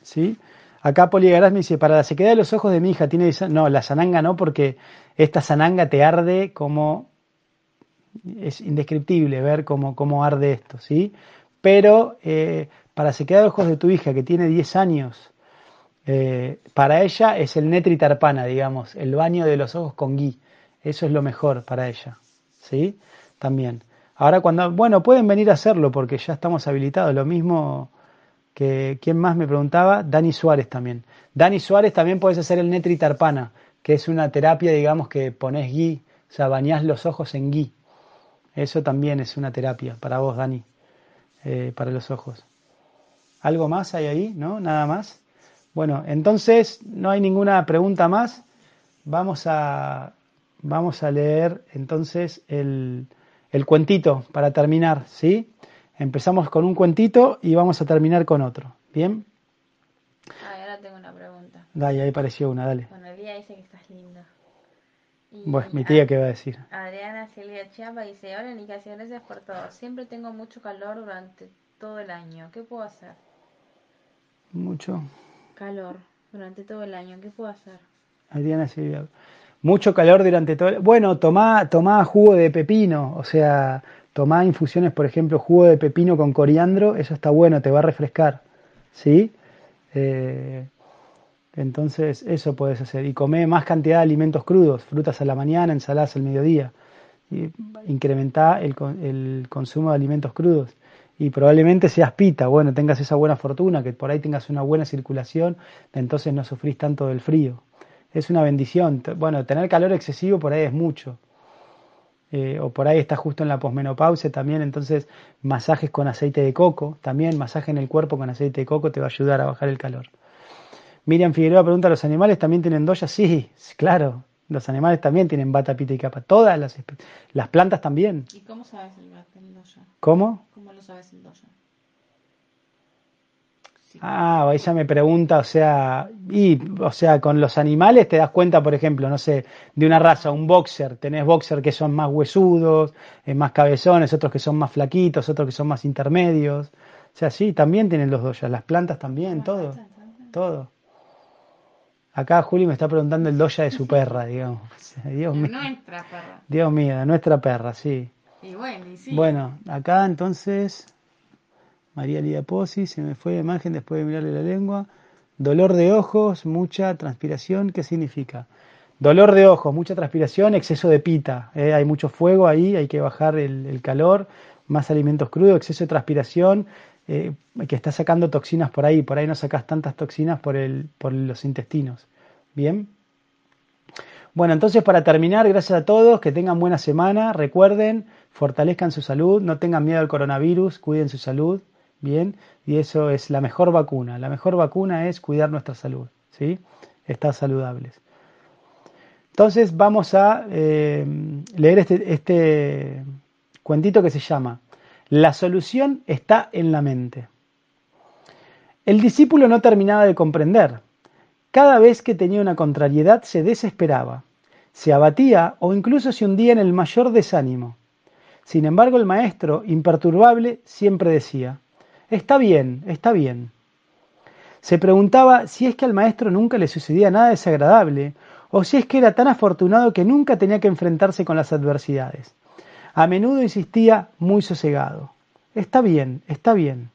¿Sí? Acá Poligaraz me dice, para la sequedad de los ojos de mi hija tiene... No, la sananga no, porque esta sananga te arde como... Es indescriptible ver cómo, cómo arde esto, ¿sí? Pero eh, para sequedad de ojos de tu hija, que tiene 10 años, eh, para ella es el netritarpana, digamos, el baño de los ojos con gui. Eso es lo mejor para ella. ¿Sí? También. Ahora cuando, bueno, pueden venir a hacerlo porque ya estamos habilitados. Lo mismo que, ¿quién más me preguntaba? Dani Suárez también. Dani Suárez también puedes hacer el netritarpana, que es una terapia, digamos, que pones gui, o sea, bañás los ojos en gui. Eso también es una terapia para vos, Dani, eh, para los ojos. ¿Algo más hay ahí? ¿No? ¿Nada más? Bueno, entonces no hay ninguna pregunta más. Vamos a, vamos a leer entonces el, el cuentito para terminar, ¿sí? Empezamos con un cuentito y vamos a terminar con otro. ¿Bien? Ah, ahora tengo una pregunta. Dale, ahí apareció una, dale. Bueno, el día dice que estás linda. bueno, mi tía, ¿qué va a decir? Adriana Silvia Chiapa dice, hola Nicasio, gracias por todo. Siempre tengo mucho calor durante todo el año. ¿Qué puedo hacer? Mucho. Calor durante todo el año. ¿Qué puedo hacer? Adriana Silvia. Mucho calor durante todo el... Bueno, tomá, tomá jugo de pepino, o sea, tomá infusiones, por ejemplo, jugo de pepino con coriandro, eso está bueno, te va a refrescar, ¿sí? Eh, entonces, eso puedes hacer. Y come más cantidad de alimentos crudos, frutas a la mañana, ensaladas al mediodía. Y incrementa el, el consumo de alimentos crudos y probablemente seas pita, bueno, tengas esa buena fortuna, que por ahí tengas una buena circulación, entonces no sufrís tanto del frío. Es una bendición. Bueno, tener calor excesivo por ahí es mucho. Eh, o por ahí estás justo en la posmenopausia también, entonces masajes con aceite de coco, también masaje en el cuerpo con aceite de coco te va a ayudar a bajar el calor. Miriam Figueroa pregunta, ¿los animales también tienen doya? Sí, claro, los animales también tienen bata, pita y capa, todas las las plantas también. ¿Y cómo sabes el, doya? ¿Cómo? ¿Cómo lo sabes el doya? Ah, ella me pregunta, o sea, y, o sea, con los animales te das cuenta, por ejemplo, no sé, de una raza, un boxer, tenés boxer que son más huesudos, eh, más cabezones, otros que son más flaquitos, otros que son más intermedios. O sea, sí, también tienen los doyas, las plantas también, todo, todo. Acá Juli me está preguntando el doya de su perra, digamos. Dios mío. Nuestra perra. Dios mío, de nuestra perra, sí. Y bueno, y sí. Bueno, acá entonces María Lida Pozzi, se me fue la imagen después de mirarle la lengua. Dolor de ojos, mucha transpiración, ¿qué significa? Dolor de ojos, mucha transpiración, exceso de pita. ¿eh? hay mucho fuego ahí, hay que bajar el, calor, más alimentos crudos, exceso de transpiración, eh, que está sacando toxinas por ahí. Por ahí no sacas tantas toxinas por, el, por los intestinos. Bien. Bueno, entonces para terminar, gracias a todos, que tengan buena semana. Recuerden, fortalezcan su salud, no tengan miedo al coronavirus, cuiden su salud. Bien, y eso es la mejor vacuna. La mejor vacuna es cuidar nuestra salud, ¿sí? Estar saludables. Entonces vamos a eh, leer este, este cuentito que se llama La solución está en la mente. El discípulo no terminaba de comprender. Cada vez que tenía una contrariedad se desesperaba, se abatía o incluso se hundía en el mayor desánimo. Sin embargo, el maestro, imperturbable, siempre decía, Está bien, está bien. Se preguntaba si es que al maestro nunca le sucedía nada desagradable, o si es que era tan afortunado que nunca tenía que enfrentarse con las adversidades. A menudo insistía muy sosegado. Está bien, está bien.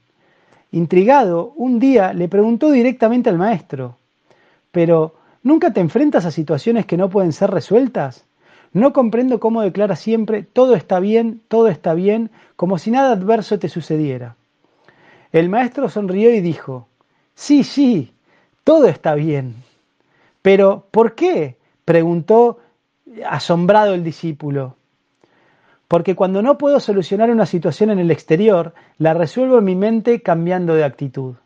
Intrigado, un día le preguntó directamente al maestro, pero ¿nunca te enfrentas a situaciones que no pueden ser resueltas? No comprendo cómo declara siempre todo está bien, todo está bien, como si nada adverso te sucediera. El maestro sonrió y dijo, sí, sí, todo está bien. Pero, ¿por qué? preguntó asombrado el discípulo. Porque cuando no puedo solucionar una situación en el exterior, la resuelvo en mi mente cambiando de actitud.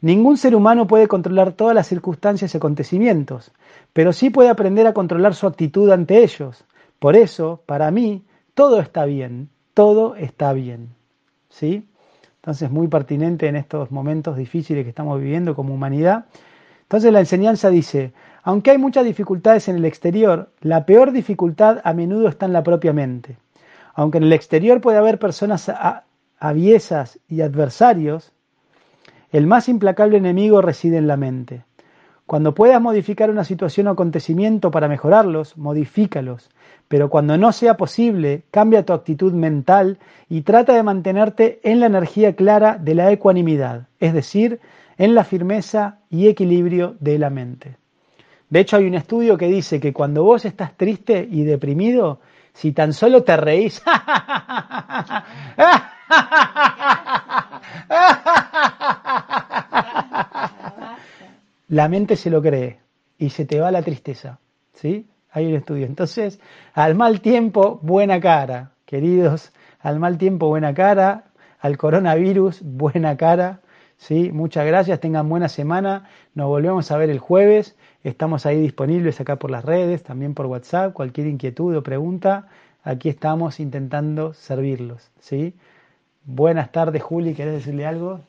Ningún ser humano puede controlar todas las circunstancias y acontecimientos, pero sí puede aprender a controlar su actitud ante ellos. Por eso, para mí, todo está bien, todo está bien. ¿Sí? Entonces, muy pertinente en estos momentos difíciles que estamos viviendo como humanidad. Entonces, la enseñanza dice, aunque hay muchas dificultades en el exterior, la peor dificultad a menudo está en la propia mente. Aunque en el exterior puede haber personas aviesas y adversarios, el más implacable enemigo reside en la mente. Cuando puedas modificar una situación o acontecimiento para mejorarlos, modifícalos. Pero cuando no sea posible, cambia tu actitud mental y trata de mantenerte en la energía clara de la ecuanimidad, es decir, en la firmeza y equilibrio de la mente. De hecho, hay un estudio que dice que cuando vos estás triste y deprimido, si tan solo te reís, la mente se lo cree y se te va la tristeza. ¿Sí? Hay un estudio. Entonces, al mal tiempo, buena cara. Queridos, al mal tiempo, buena cara. Al coronavirus, buena cara. ¿Sí? Muchas gracias, tengan buena semana. Nos volvemos a ver el jueves. Estamos ahí disponibles acá por las redes, también por WhatsApp. Cualquier inquietud o pregunta, aquí estamos intentando servirlos. ¿sí? Buenas tardes, Juli. ¿Querés decirle algo?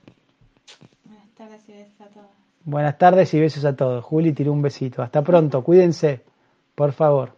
Buenas tardes y besos a todos. Buenas tardes y besos a todos. Juli tiró un besito. Hasta pronto, cuídense, por favor.